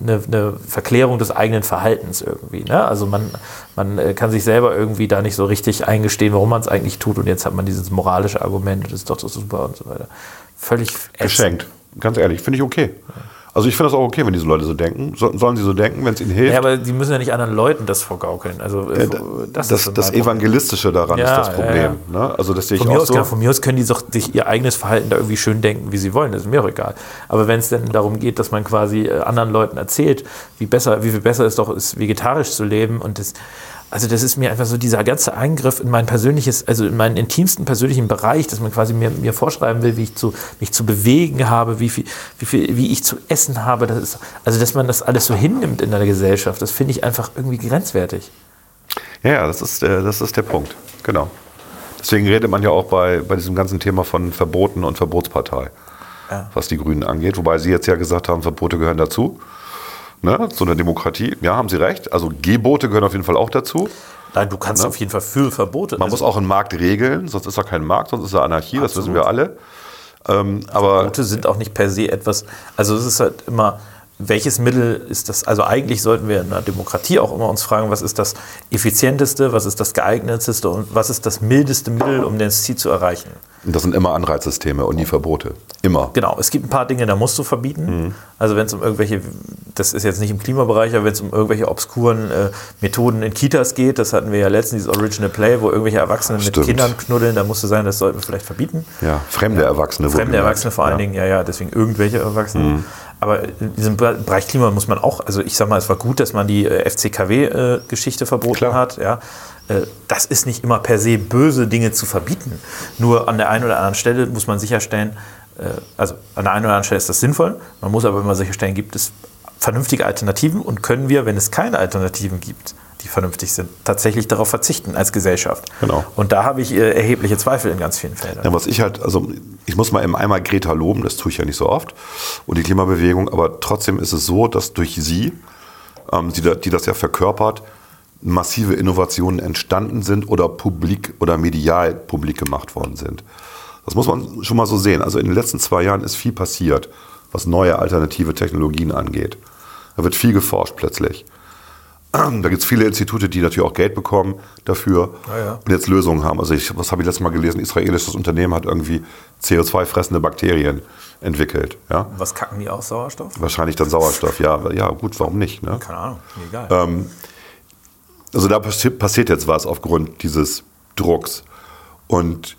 eine, eine Verklärung des eigenen Verhaltens irgendwie. Ne? Also man, man äh, kann sich selber irgendwie da nicht so richtig eingestehen, warum man es eigentlich tut. Und jetzt hat man dieses moralische Argument, das ist doch so super und so weiter. Völlig. Geschenkt. Ganz ehrlich, finde ich okay. Also ich finde das auch okay, wenn diese Leute so denken. So, sollen sie so denken, wenn es ihnen hilft? Ja, aber die müssen ja nicht anderen Leuten das vorgaukeln. Also äh, Äh, das, das, das Problem. Evangelistische daran Ja, ist das ja, Problem. Ne? Also das sehe ich Von mir, auch aus, so. genau, von mir aus können die doch sich ihr eigenes Verhalten da irgendwie schön denken, wie sie wollen. Das ist mir auch egal. Aber wenn es denn darum geht, dass man quasi äh, anderen Leuten erzählt, wie, besser, wie viel besser es doch ist, vegetarisch zu leben und das. Also das ist mir einfach so dieser ganze Eingriff in mein persönliches, also in meinen intimsten persönlichen Bereich, dass man quasi mir, mir vorschreiben will, wie ich zu, mich zu bewegen habe, wie viel, wie viel, wie ich zu essen habe. Das ist, also dass man das alles so hinnimmt in der Gesellschaft, das finde ich einfach irgendwie grenzwertig. Ja, das ist, der, das ist der Punkt. Genau. Deswegen redet man ja auch bei, bei diesem ganzen Thema von Verboten und Verbotspartei, Ja. was die Grünen angeht. Wobei Sie jetzt ja gesagt haben, Verbote gehören dazu. Ne? Zu einer Demokratie. Ja, haben Sie recht. Also Gebote gehören auf jeden Fall auch dazu. Nein, du kannst auf jeden Fall für Verbote. Man muss auch einen Markt regeln, sonst ist er kein Markt, sonst ist er Anarchie, das wissen wir alle. Ähm, aber Verbote sind auch nicht per se etwas, also es ist halt immer, welches Mittel ist das, also eigentlich sollten wir in einer Demokratie auch immer uns fragen, was ist das effizienteste, was ist das geeignetste und was ist das mildeste Mittel, um das Ziel zu erreichen. das sind immer Anreizsysteme und nie Verbote. Immer. Genau, es gibt ein paar Dinge, da musst du verbieten. Also wenn es um irgendwelche, das ist jetzt nicht im Klimabereich, aber wenn es um irgendwelche obskuren äh, Methoden in Kitas geht, das hatten wir ja letztens, dieses Original Play, wo irgendwelche Erwachsene mit. Kindern knuddeln, da musst du sagen, das sollten wir vielleicht verbieten. Ja, fremde Erwachsene. Fremde. Erwachsene vor allen ja. Dingen, ja, ja, deswegen irgendwelche Erwachsene. Aber in diesem Be- Bereich Klima muss man auch, also ich sag mal, es war gut, dass man die äh, FCKW-Geschichte verboten Klar. hat, ja. Äh, Das ist nicht immer per se böse Dinge zu verbieten. Nur an der einen oder anderen Stelle muss man sicherstellen, äh, also an der einen oder anderen Stelle ist das sinnvoll, man muss aber immer sicherstellen, gibt es vernünftige Alternativen und können wir, wenn es keine Alternativen gibt, die vernünftig sind, tatsächlich darauf verzichten als Gesellschaft. Genau. Und da habe ich äh, erhebliche Zweifel in ganz vielen Feldern. Ja, was ich halt, also ich muss mal eben einmal Greta loben, das tue ich ja nicht so oft, und die Klimabewegung, aber trotzdem ist es so, dass durch sie, ähm, die, die das ja verkörpert, massive Innovationen entstanden sind oder publik oder medial publik gemacht worden sind. Das muss man schon mal so sehen. Also in den letzten zwei Jahren ist viel passiert, was neue alternative Technologien angeht. Da wird viel geforscht plötzlich. Da gibt es viele Institute, die natürlich auch Geld bekommen dafür Ja, ja. und jetzt Lösungen haben. Also ich, was habe ich letztes Mal gelesen? Ein israelisches Unternehmen hat irgendwie CO2-fressende Bakterien entwickelt. Ja? Was kacken die aus Sauerstoff? Wahrscheinlich dann Sauerstoff. Ja, ja gut, warum nicht? Ne? Keine Ahnung, egal. Ähm, Also da passi passiert jetzt was aufgrund dieses Drucks. Und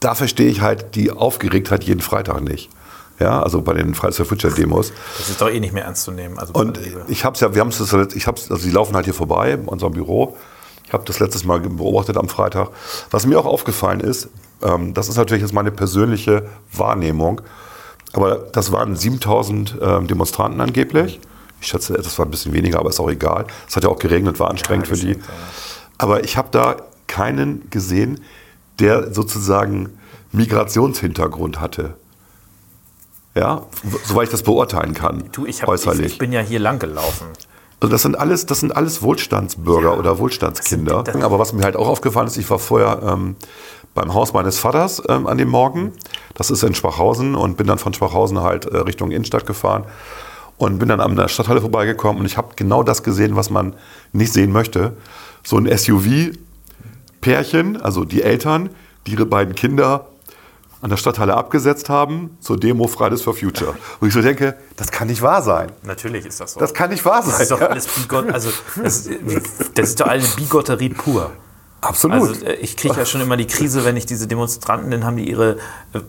da verstehe ich halt die Aufgeregtheit jeden Freitag nicht. Ja, also bei den Fridays for Future Demos. das ist doch eh nicht mehr ernst zu nehmen. Also Und ich habe es ja, wir haben es, ich habe also die laufen halt hier vorbei in unserem Büro. Ich habe das letztes Mal beobachtet am Freitag. Was mir auch aufgefallen ist, ähm, das ist natürlich jetzt meine persönliche Wahrnehmung, aber das waren 7000 ähm, Demonstranten angeblich. Ich schätze, das war ein bisschen weniger, aber ist auch egal. Es hat ja auch geregnet, war anstrengend für die. ja. Aber ich habe da keinen gesehen, der sozusagen Migrationshintergrund hatte. Ja, soweit ich das beurteilen kann, du, ich, hab, ich, äußerlich. ich bin ja hier lang gelaufen. Also das sind alles, das sind alles Wohlstandsbürger oder Wohlstandskinder. Aber was mir halt auch aufgefallen ist, ich war vorher ähm, beim Haus meines Vaters ähm, an dem Morgen. Das ist in Schwachhausen und bin dann von Schwachhausen halt äh, Richtung Innenstadt gefahren und bin dann an der Stadthalle vorbeigekommen und ich habe genau das gesehen, was man nicht sehen möchte. So ein SUV-Pärchen, also die Eltern, die ihre beiden Kinder an der Stadthalle abgesetzt haben zur Demo Fridays for Future. Und ich so denke, das kann nicht wahr sein. Natürlich ist das so. Das kann nicht wahr sein. das ist doch ja. alles Bigott, also das, das ist doch alles Bigotterie pur. Absolut. Also äh, ich kriege ja schon immer die Krise, wenn ich diese Demonstranten, dann haben die ihre, äh,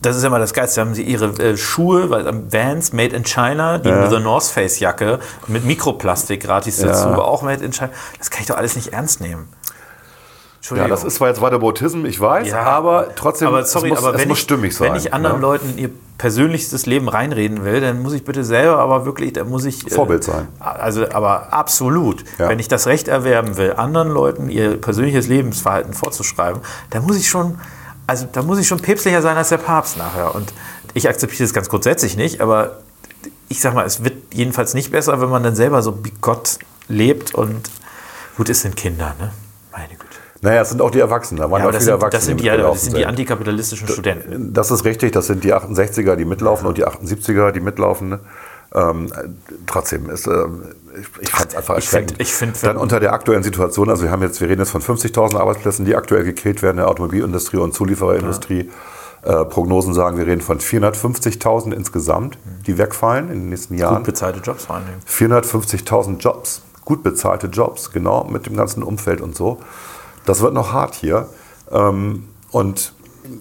das ist ja immer das Geilste, haben sie ihre äh, Schuhe, weil ähm, Vans made in China, die Ja. The North Face Jacke mit Mikroplastik gratis dazu, aber auch made in China. Das kann ich doch alles nicht ernst nehmen. Ja, Entschuldigung. das ist zwar jetzt Whataboutism, ich weiß, Ja, aber trotzdem aber sorry, muss, aber wenn, muss ich, stimmig sein. wenn ich anderen ne? Leuten ihr persönlichstes Leben reinreden will, dann muss ich bitte selber aber wirklich, da muss ich... äh, Vorbild sein. Also, aber absolut. Ja. Wenn ich das Recht erwerben will, anderen Leuten ihr persönliches Lebensverhalten vorzuschreiben, dann muss ich schon, also da muss ich schon päpstlicher sein als der Papst nachher. Und ich akzeptiere das ganz grundsätzlich nicht, aber ich sag mal, es wird jedenfalls nicht besser, wenn man dann selber so bigott lebt und gut, es sind Kinder, ne? Naja, es sind auch die Erwachsenen. Da waren Ja, ja, auch das viele sind, Erwachsene. das sind, die, die das sind die antikapitalistischen Studenten. Das ist richtig, das sind die 68er, die mitlaufen und die 78er, die mitlaufen. ne? Ähm, trotzdem ist, ähm, ich, ich fand es einfach ich find- erschreckend. ich find- Dann unter der aktuellen Situation, also wir haben jetzt, wir reden jetzt von 50.000 Arbeitsplätzen, die aktuell gekillt werden in der Automobilindustrie und Zuliefererindustrie. Äh, Prognosen sagen, wir reden von 450.000 insgesamt, die wegfallen in den nächsten Jahren. Gut bezahlte Jobs vor allen Dingen. 450.000 Jobs, gut bezahlte Jobs, genau, mit dem ganzen Umfeld und so. Das wird noch hart hier. Ähm, und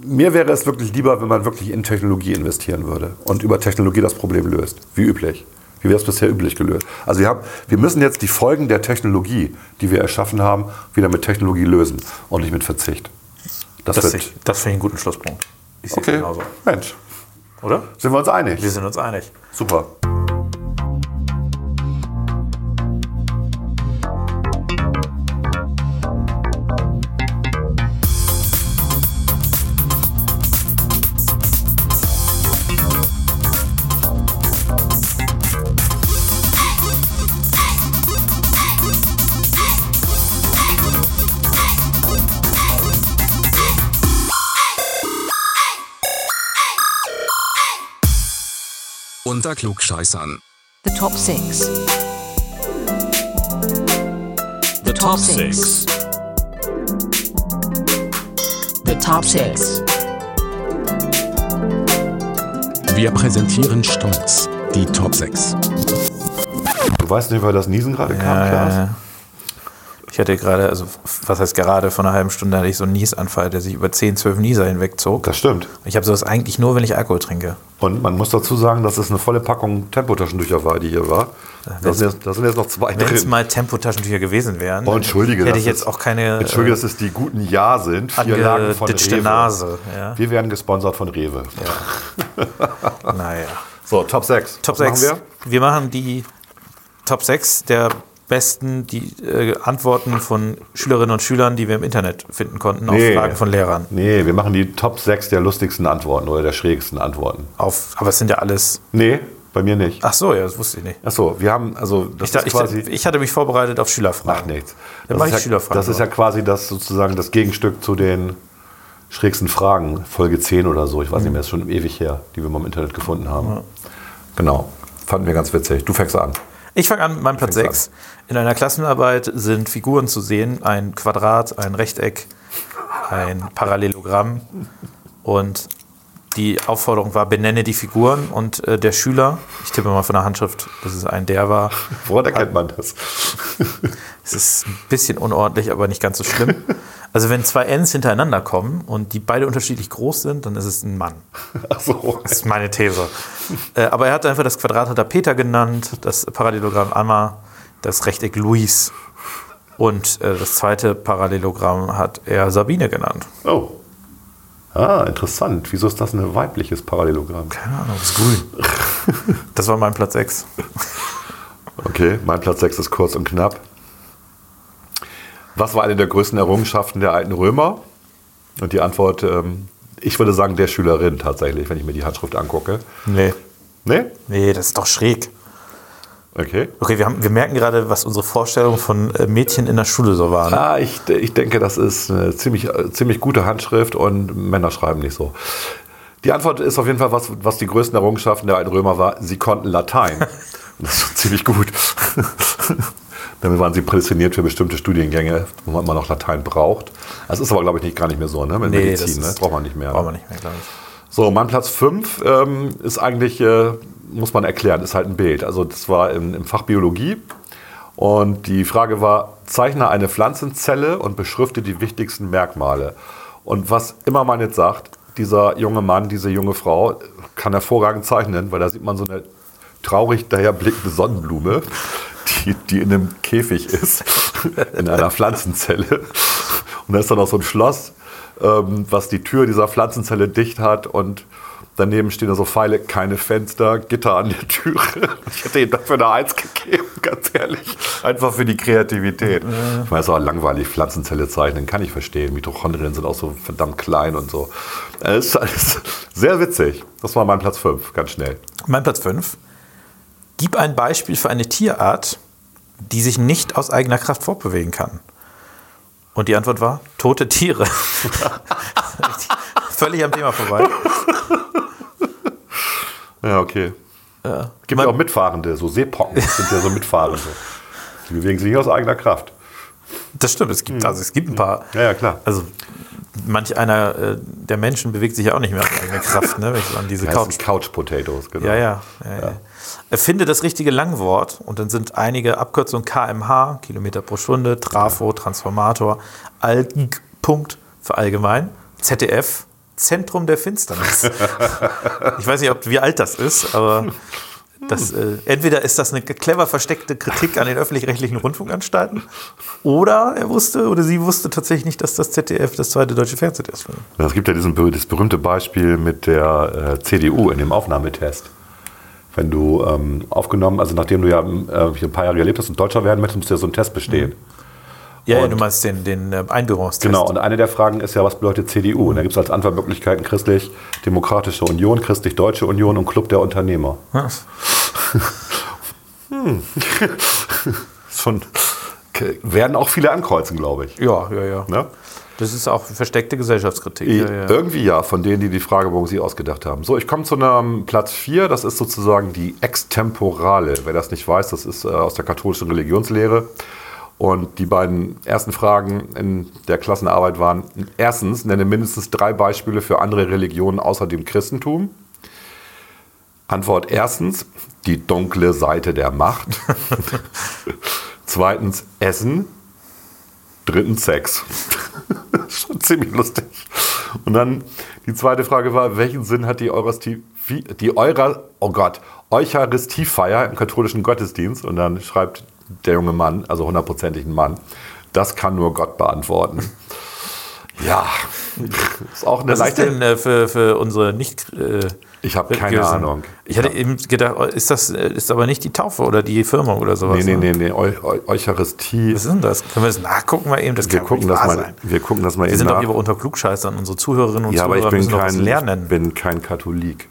mir wäre es wirklich lieber, wenn man wirklich in Technologie investieren würde und über Technologie das Problem löst, wie üblich. Wie wäre es bisher üblich gelöst? Also wir, haben, wir müssen jetzt die Folgen der Technologie, die wir erschaffen haben, wieder mit Technologie lösen und nicht mit Verzicht. Das, Das, ich- das finde ich einen guten Schlusspunkt. Ich sehe okay, genauso. Mensch, Oder? sind wir uns einig? Wir sind uns einig. Super. Unter Klugscheißern. The top six. The top six. The top six. Wir präsentieren stolz die Top 6. Du weißt nicht, weil das Niesen gerade kam, Klaas? Ich hatte gerade, also was heißt gerade, vor einer halben Stunde hatte ich so einen Niesanfall, der sich über 10, 12 Nieser hinwegzog. Das stimmt. Ich habe sowas eigentlich nur, wenn ich Alkohol trinke. Und man muss dazu sagen, dass es eine volle Packung Tempotaschentücher war, die hier war. Da sind jetzt, da sind jetzt noch zwei Wenn es drin. mal Tempotaschentücher gewesen wären, Oh, entschuldige. hätte ich jetzt ist- auch keine Entschuldige, äh, dass es die guten Ja sind. Vier Lagen von Rewe. Nase. Ja. Wir werden gesponsert von Rewe. *laughs* Naja. So, Top 6. Top Was 6. Machen wir? machen die Top 6 der besten die, äh, Antworten von Schülerinnen und Schülern, die wir im Internet finden konnten, Nee. auf Fragen von Lehrern. Nee, wir machen die Top 6 der lustigsten Antworten oder der schrägsten Antworten. Auf, aber es sind ja alles. Nee, bei mir nicht. Ach so, ja, das wusste ich nicht. Achso, wir haben, also das Ich, ist ich, quasi... ich hatte mich vorbereitet auf Schülerfragen. Macht nichts. Dann Das mach ist ich ja, Schülerfragen Das ist ja quasi das sozusagen das Gegenstück zu den schrägsten Fragen, Folge 10 oder so, ich weiß nicht mehr, ist schon ewig her, die wir mal im Internet gefunden haben. Genau, fanden wir ganz witzig. Du fängst an. Ich fange an mit meinem Platz Fängst 6. In einer Klassenarbeit sind Figuren zu sehen: ein Quadrat, ein Rechteck, ein Parallelogramm. Und die Aufforderung war: benenne die Figuren. Und äh, der Schüler, ich tippe mal von der Handschrift, dass es ein der war. Woran erkennt man das? Es ist ein bisschen unordentlich, aber nicht ganz so schlimm. *laughs* Also, wenn zwei Ns hintereinander kommen und die beide unterschiedlich groß sind, dann ist es ein Mann. Achso. Das ist meine These. äh, aber er hat einfach das Quadrat hat er Peter genannt, das Parallelogramm Anna, das Rechteck Luis und äh, das zweite Parallelogramm hat er Sabine genannt. Oh. Ah, interessant. Wieso ist das ein weibliches Parallelogramm? Keine Ahnung, ist grün. *laughs* Das war mein Platz 6. Okay, mein Platz 6 ist kurz und knapp. Was war eine der größten Errungenschaften der alten Römer? Und die Antwort, ähm, ich würde sagen, der Schülerin tatsächlich, wenn ich mir die Handschrift angucke. Nee. Nee? Nee, das ist doch schräg. Okay. Okay, wir, haben, wir merken gerade, was unsere Vorstellung von äh, Mädchen in der Schule so war. Ne? Ah, ich, ich denke, das ist eine ziemlich, äh, ziemlich gute Handschrift und Männer schreiben nicht so. Die Antwort ist auf jeden Fall, was, was die größten Errungenschaften der alten Römer war. Sie konnten Latein. *laughs* Das ist schon ziemlich gut. Damit waren sie prädestiniert für bestimmte Studiengänge, wo man immer noch Latein braucht. Das ist aber, glaube ich, nicht, gar nicht mehr so, ne? Mit Medizin, ne? Braucht man nicht mehr. Braucht man nicht mehr, glaube ich. So, mein Platz 5 ähm, ist eigentlich, äh, muss man erklären, ist halt ein Bild. Also das war im, im Fach Biologie. Und die Frage war, zeichne eine Pflanzenzelle und beschrifte die wichtigsten Merkmale. Und was immer man jetzt sagt, dieser junge Mann, diese junge Frau kann hervorragend zeichnen, weil da sieht man so eine traurig daherblickende Sonnenblume, die, die in einem Käfig ist, *laughs* in einer Pflanzenzelle. Und da ist dann noch so ein Schloss, ähm, was die Tür dieser Pflanzenzelle dicht hat und daneben stehen da so Pfeile, keine Fenster, Gitter an der Türe. Ich hätte ihm dafür eine Eins gegeben, ganz ehrlich. Einfach für die Kreativität. Ich meine, es ist auch langweilig, Pflanzenzelle zeichnen, kann ich verstehen. Mitochondrien sind auch so verdammt klein und so. Es ist alles sehr witzig. Das war mein Platz 5, ganz schnell. Mein Platz 5. Gib ein Beispiel für eine Tierart, die sich nicht aus eigener Kraft fortbewegen kann. Und die Antwort war tote Tiere. *laughs* Völlig am Thema vorbei. Ja, okay. Gibt Mein- ja auch Mitfahrende, so Seepocken sind ja so Mitfahrende. Die bewegen sich nicht aus eigener Kraft. Das stimmt, es gibt, also es gibt ein paar. Ja, ja, klar. Also manch einer äh, der Menschen bewegt sich ja auch nicht mehr aus eigener Kraft, ne, wenn ich an diese Couch. Couch Potatoes, genau. Ja, ja. ja, ja. Erfinde das richtige Langwort und dann sind einige Abkürzungen KMH, Kilometer pro Stunde, Trafo, Transformator, ALG, Punkt für allgemein, ZDF, Zentrum der Finsternis. *laughs* ich weiß nicht, ob, wie alt das ist, aber das, äh, entweder ist das eine clever versteckte Kritik an den öffentlich-rechtlichen Rundfunkanstalten oder er wusste oder sie wusste tatsächlich nicht, dass das ZDF das zweite deutsche Fernsehen ist. Es gibt ja diesen, das berühmte Beispiel mit der äh, CDU in dem Aufnahmetest. Wenn du ähm, aufgenommen, also nachdem du ja äh, hier ein paar Jahre gelebt hast und Deutscher werden möchtest, musst du ja so einen Test bestehen. Ja, ja, Und- du meinst den, den äh, Einbürgerungstest. Genau, und eine der Fragen ist ja, was bedeutet CDU? Und da gibt es als Antwortmöglichkeiten Christlich-Demokratische Union, Christlich-Deutsche Union und Club der Unternehmer. Ja. *laughs* *laughs* Schon, werden auch viele ankreuzen, glaube ich. Ja, ja, ja. Ne? Das ist auch versteckte Gesellschaftskritik. I- Ja, ja. Irgendwie ja, von denen, die die Fragebogen sich ausgedacht haben. So, ich komme zu einem Platz 4, das ist sozusagen die Extemporale. Wer das nicht weiß, das ist äh, aus der katholischen Religionslehre. Und die beiden ersten Fragen in der Klassenarbeit waren, erstens, nenne mindestens drei Beispiele für andere Religionen außer dem Christentum. Antwort erstens, die dunkle Seite der Macht. *laughs* Zweitens, Essen. Drittens, Sex. *laughs* Schon ziemlich lustig. Und dann die zweite Frage war, welchen Sinn hat die Eucharistie, die Eura, oh Gott, Eucharistiefeier im katholischen Gottesdienst? Und dann schreibt der junge Mann, also hundertprozentig ein Mann, das kann nur Gott beantworten. Ja, ist auch eine Was ist leichte. denn äh, für, für unsere nicht. Äh, Ich habe keine Ahnung. Ich hatte eben gedacht, oh, ist das äh, ist aber nicht die Taufe oder die Firmung oder sowas? Nee, nee, ne? nee, nee. Eu Eu Eucharistie. Was ist denn das? Können wir das nachgucken mal eben? Das Wir kann gucken, doch das mal, sein. wir gucken das mal Wir eben sind doch nach. lieber unter Klugscheißern. Unsere Zuhörerinnen und Ja, aber Zuhörer ich bin müssen doch kein, lernen. ich bin kein Katholik.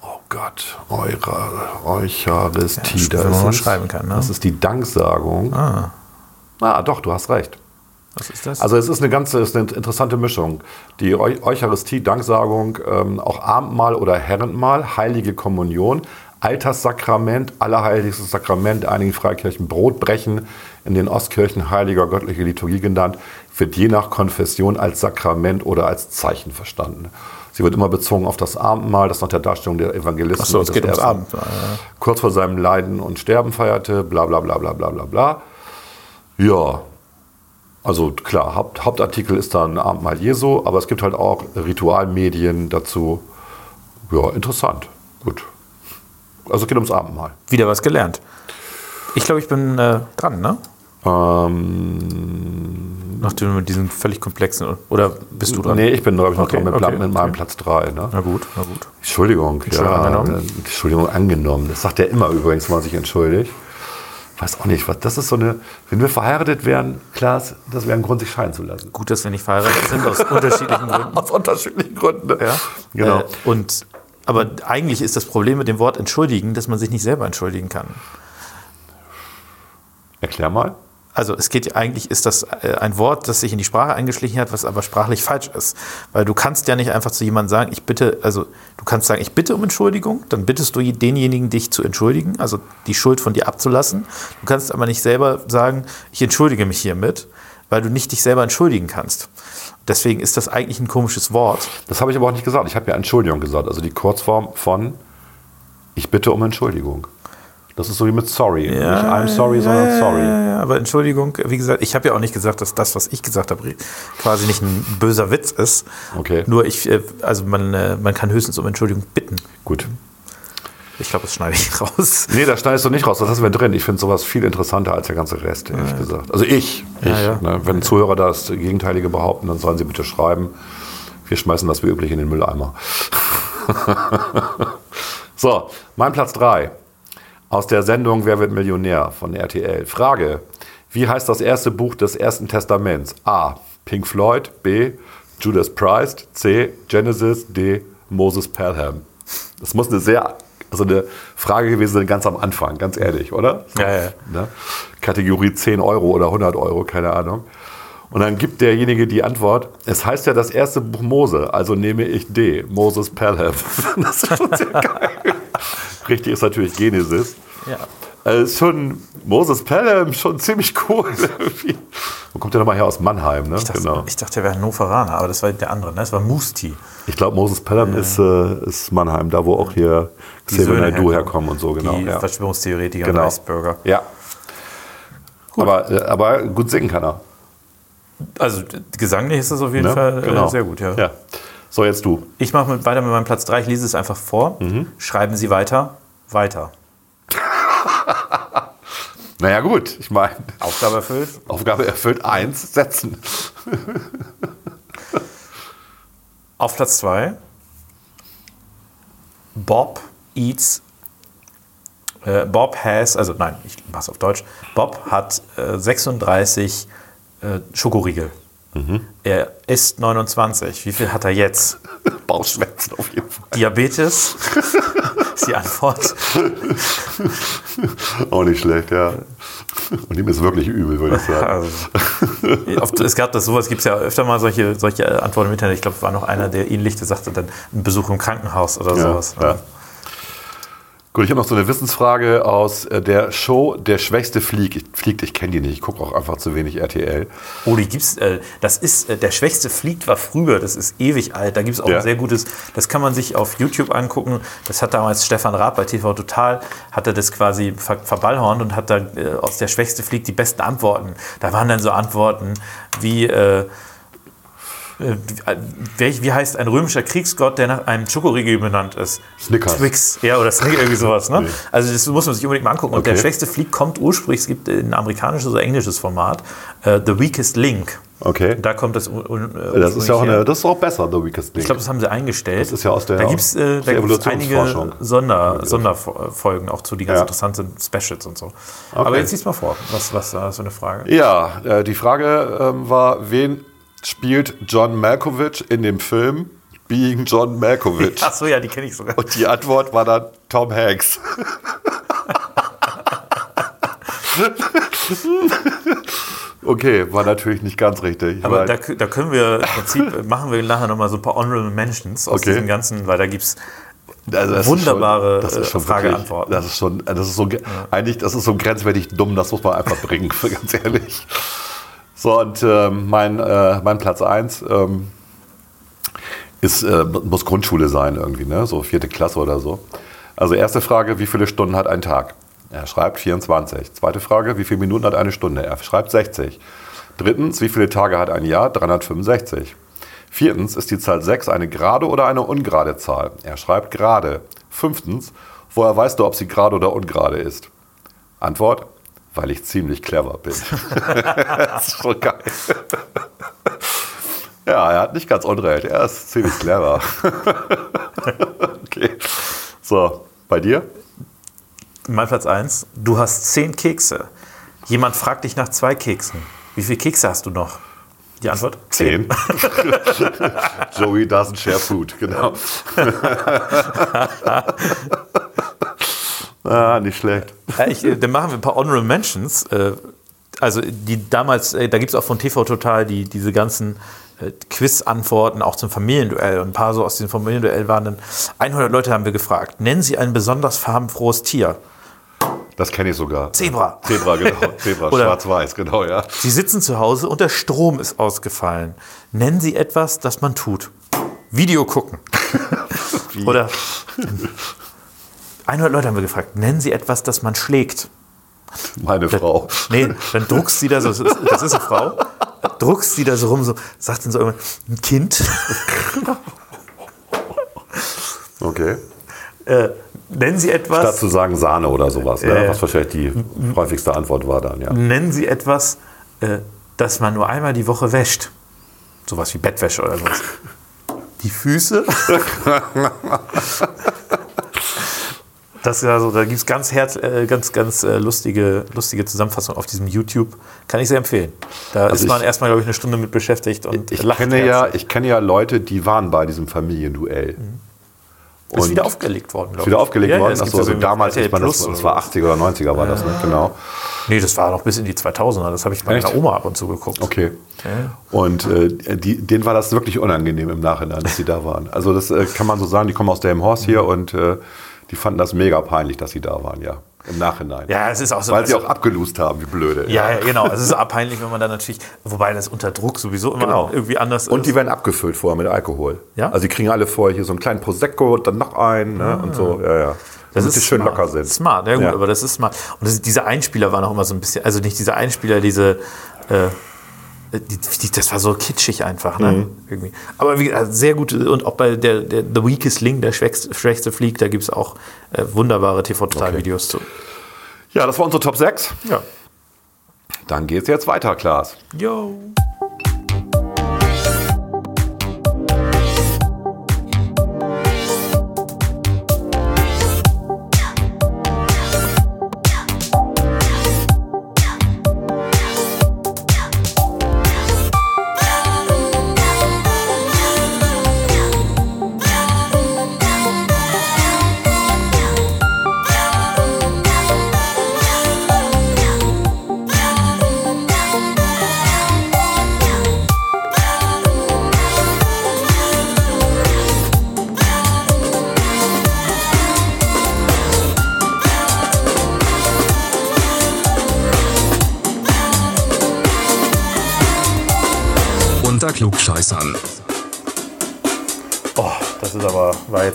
Oh Gott, Eura, Eucharistie. Ja, wenn man mal schreiben kann, ne? Das ist die Danksagung. Ah. ah, doch, du hast recht. Was ist das? Also es ist eine ganze, ist eine interessante Mischung. Die Eu Eucharistie, Danksagung, ähm, auch Abendmahl oder Herrenmahl, Heilige Kommunion, Alterssakrament, Allerheiligstes Sakrament, einigen Freikirchen Brotbrechen, in den Ostkirchen Heiliger göttliche Liturgie genannt, wird je nach Konfession als Sakrament oder als Zeichen verstanden. Sie wird immer bezogen auf das Abendmahl, das nach der Darstellung der Evangelisten. Ach so, es geht ums ja. Kurz vor seinem Leiden und Sterben feierte, bla bla bla bla bla bla bla. Ja, also klar, Haupt, Hauptartikel ist dann Abendmahl Jesu, aber es gibt halt auch Ritualmedien dazu. Ja, interessant. Gut. Also es geht ums Abendmahl. Wieder was gelernt. Ich glaube, ich bin äh, dran, ne? Ähm, Nachdem mit diesem völlig komplexen. Oder bist du dran? nee, ich bin, glaube ich, noch Okay, dran mit, okay, mit meinem okay. Platz 3. Ne? Na gut, na gut. Entschuldigung. Entschuldigung ja, angenommen. äh, Entschuldigung angenommen. Das sagt er immer übrigens, wenn man sich entschuldigt. Weiß auch nicht, was das ist so eine. Wenn wir verheiratet wären, Klaas, das wäre ein Grund, sich scheiden zu lassen. Gut, dass wir nicht verheiratet sind, aus unterschiedlichen *laughs* Gründen. Aus unterschiedlichen Gründen. Ne? Ja? Genau. Äh, und, aber eigentlich ist das Problem mit dem Wort entschuldigen, dass man sich nicht selber entschuldigen kann. Erklär mal. Also es geht ja eigentlich, ist das äh, ein Wort, das sich in die Sprache eingeschlichen hat, was aber sprachlich falsch ist. Weil du kannst ja nicht einfach zu jemandem sagen, ich bitte, also du kannst sagen, ich bitte um Entschuldigung, dann bittest du denjenigen, dich zu entschuldigen, also die Schuld von dir abzulassen. Du kannst aber nicht selber sagen, ich entschuldige mich hiermit, weil du nicht dich selber entschuldigen kannst. Deswegen ist das eigentlich ein komisches Wort. Das habe ich aber auch nicht gesagt. Ich habe ja Entschuldigung gesagt. Also die Kurzform von Ich bitte um Entschuldigung. Das ist so wie mit sorry. nicht I'm sorry, sondern sorry. Ja, ja, aber Entschuldigung, wie gesagt, ich habe ja auch nicht gesagt, dass das, was ich gesagt habe, quasi nicht ein böser Witz ist. Okay. Nur ich, äh, also man, äh, man kann höchstens um Entschuldigung bitten. Gut. Ich glaube, das schneide ich *laughs* raus. Nee, das schneidest du nicht raus. Das lassen wir drin. Ich finde sowas viel interessanter als der ganze Rest, ehrlich gesagt. Also ich. ich Ja, ja. Ne, wenn Zuhörer das Gegenteilige behaupten, dann sollen sie bitte schreiben. Wir schmeißen das wie üblich in den Mülleimer. *laughs* so, mein Platz 3. Aus der Sendung Wer wird Millionär von RTL. Frage. Wie heißt das erste Buch des Ersten Testaments? A. Pink Floyd. B. Judas Priest. C. Genesis. D. Moses Pelham. Das muss eine sehr, also eine Frage gewesen sein, ganz am Anfang, ganz ehrlich, oder? Ja, ja. Ne? Kategorie 10 Euro oder 100 Euro, keine Ahnung. Und dann gibt derjenige die Antwort, es heißt ja das erste Buch Mose, also nehme ich D, Moses Pelham. *laughs* Das ist schon sehr geil. Richtig ist natürlich Genesis. Ja. Äh, ist schon Moses Pelham, schon ziemlich cool. Wo kommt der nochmal her? Aus Mannheim, ne? Ich dachte, genau. ich dachte, er wäre Hannoveraner, aber das war der andere, ne? Das war Musti. Ich glaube, Moses Pelham ist, äh, ist Mannheim, da wo auch hier Xavier Naidoo herkommen. und so, genau. Die ja. Verschwörungstheoretiker genau. und Iceberger. Ja. Aber, äh, aber gut singen kann er. Also gesanglich ist das auf jeden Ne? Fall äh, sehr gut, ja. ja. So, jetzt du. Ich mache mit, weiter mit meinem Platz 3, ich lese es einfach vor. Mhm. Schreiben Sie weiter, weiter. *laughs* Naja, gut, ich meine, Aufgabe erfüllt. Aufgabe erfüllt, eins, setzen. *laughs* Auf Platz 2 Bob eats äh, Bob has, also nein, ich mach's auf Deutsch. Bob hat äh, 36 äh, Schokoriegel. Mhm. Er ist 29. Wie viel hat er jetzt? *laughs* Bauchschmerzen auf jeden Fall. Diabetes, *laughs* ist die Antwort. *laughs* Auch nicht schlecht, ja. Und ihm ist wirklich übel, würde ich sagen. Also, oft, es gab das sowas, gibt es ja öfter mal solche, solche Antworten im Internet. Ich glaube, es war noch einer, der ähnlich der sagte, dann ein Besuch im Krankenhaus oder sowas. Ja. Gut, ich habe noch so eine Wissensfrage aus äh, der Show Der Schwächste fliegt. Ich, fliegt, ich kenne die nicht, ich gucke auch einfach zu wenig RTL. Oh, die gibt's, äh, das ist, äh, der Schwächste fliegt war früher, das ist ewig alt. Da gibt es auch Ja. ein sehr gutes, das kann man sich auf YouTube angucken. Das hat damals Stefan Raab bei TV Total, hat er das quasi ver verballhornt und hat da äh, aus der Schwächste fliegt die besten Antworten. Da waren dann so Antworten wie, äh, äh, wie, wie heißt ein römischer Kriegsgott, der nach einem Schokoriegel benannt ist? Snickers. Twix, ja, oder Snickers, irgendwie sowas. Ne? Also das muss man sich unbedingt mal angucken. Und Okay. der schwächste Flieg kommt ursprünglich, es gibt ein amerikanisches oder englisches Format, äh, The Weakest Link. Okay. Da kommt das. un- Das ist ja auch, eine, das ist auch besser, The Weakest Link. Ich glaube, das haben sie eingestellt. Das ist ja aus der- Da gibt es äh, einige. Sonder, Sonderfolgen auch zu, die ganz Ja. interessant sind, Specials und so. Aber jetzt liest mal vor. Was, was war das für eine Frage? Ja, äh, die Frage ähm, war, wen spielt John Malkovich in dem Film Being John Malkovich? Ach so, ja, die kenne ich sogar. Und die Antwort war dann Tom Hanks. *laughs* okay, war natürlich nicht ganz richtig. Aber da, da können wir im Prinzip, *laughs* machen wir nachher nochmal so ein paar Honorable Mentions aus Okay. diesem ganzen, weil da gibt es Also wunderbare, schon, das ist schon äh, Frage, wirklich- Antworten. Das ist schon, das ist so, ge- eigentlich, das ist so grenzwertig dumm, das muss man einfach bringen, *laughs* ganz ehrlich. So, und ähm, mein, äh, mein Platz 1 ähm, ist, äh, muss Grundschule sein irgendwie, ne? so vierte Klasse oder so. Also erste Frage, wie viele Stunden hat ein Tag? Er schreibt 24. Zweite Frage, wie viele Minuten hat eine Stunde? Er schreibt 60. Drittens, wie viele Tage hat ein Jahr? 365. Viertens, ist die Zahl 6 eine gerade oder eine ungerade Zahl? Er schreibt gerade. Fünftens, woher weißt du, ob sie gerade oder ungerade ist? Antwort, weil ich ziemlich clever bin. *laughs* das ist schon geil. Ja, er hat nicht ganz unrecht. Er ist ziemlich clever. *laughs* okay. So, bei dir? mein Platz 1. Du hast zehn Kekse. Jemand fragt dich nach zwei Keksen. Wie viele Kekse hast du noch? Die Antwort? Zehn. *laughs* Joey doesn't share food, genau. Ah, nicht schlecht. Ich, äh, dann machen wir ein paar Honorable Mentions. Äh, also die damals, äh, da gibt es auch von TV Total die, diese ganzen Quiz-Antworten auch zum Familienduell. Und ein paar so aus diesem Familienduell waren dann 100 Leute haben wir gefragt. Nennen Sie ein besonders farbenfrohes Tier. Das kenne ich sogar. Zebra. Zebra, genau. *laughs* Zebra, schwarz-weiß, genau, ja. Sie sitzen zu Hause und der Strom ist ausgefallen. Nennen Sie etwas, das man tut. Video gucken. *laughs* Oder 100 Leute haben wir gefragt. Nennen Sie etwas, das man schlägt. Meine Frau. Nee, dann druckst sie da so, das ist eine Frau, druckst sie da so rum, so, sagt dann so irgendwann, ein Kind. *laughs* Okay. Äh, nennen Sie etwas, Statt zu sagen Sahne oder sowas, ne? Äh. was wahrscheinlich die häufigste Antwort war dann, ja. nennen Sie etwas, äh, das man nur einmal die Woche wäscht. Sowas wie Bettwäsche oder sowas. Die Füße. *laughs* Das ist ja so, da gibt es ganz, herz, äh, ganz, ganz äh, lustige, lustige Zusammenfassungen auf diesem YouTube. Kann ich sehr empfehlen. Da ist man Also ich- erstmal, glaube ich, eine Stunde mit beschäftigt und Ich lacht kenne, ja, ich kenne ja Leute, die waren bei diesem Familienduell. Ist Und- wieder aufgelegt worden, glaube Ist wieder aufgelegt worden? es Achso, ja also so damals, ich meine, das, war so. 80er oder 90er war das, ne? Genau. Nee, das war noch bis in die 2000er. Das habe ich bei Echt? meiner Oma ab und zu geguckt. Okay. Und äh, die, denen war das wirklich unangenehm im Nachhinein, dass sie da waren. Also das äh, kann man so sagen, die kommen aus der Horst hier und äh, die fanden das mega peinlich, dass sie da waren, ja. Im Nachhinein. Ja, es ist auch so. Weil sie also- auch abgelust haben, wie blöde. ja, ja, genau. Es ist auch *laughs* peinlich, wenn man dann natürlich, wobei das unter Druck sowieso immer Genau. irgendwie anders Und die ist. werden abgefüllt vorher mit Alkohol. Ja? Also die kriegen alle vorher hier so einen kleinen Prosecco, dann noch einen ne? und so. Ja, ja. Damit sie schön smart. locker sind. Smart, ja gut, Ja. aber das ist smart. Und das, diese Einspieler waren auch immer so ein bisschen, also nicht diese Einspieler, diese, äh, die, die, das war so kitschig einfach, ne? Mhm. Irgendwie. Aber wie gesagt, sehr gute, und auch bei der, der The Weakest Link, der schwächste, schwächste Flieg, da gibt es auch äh, wunderbare TV-Total-Videos zu. Ja, das war unsere Top 6. Ja. Dann geht's jetzt weiter, Klaas. Yo.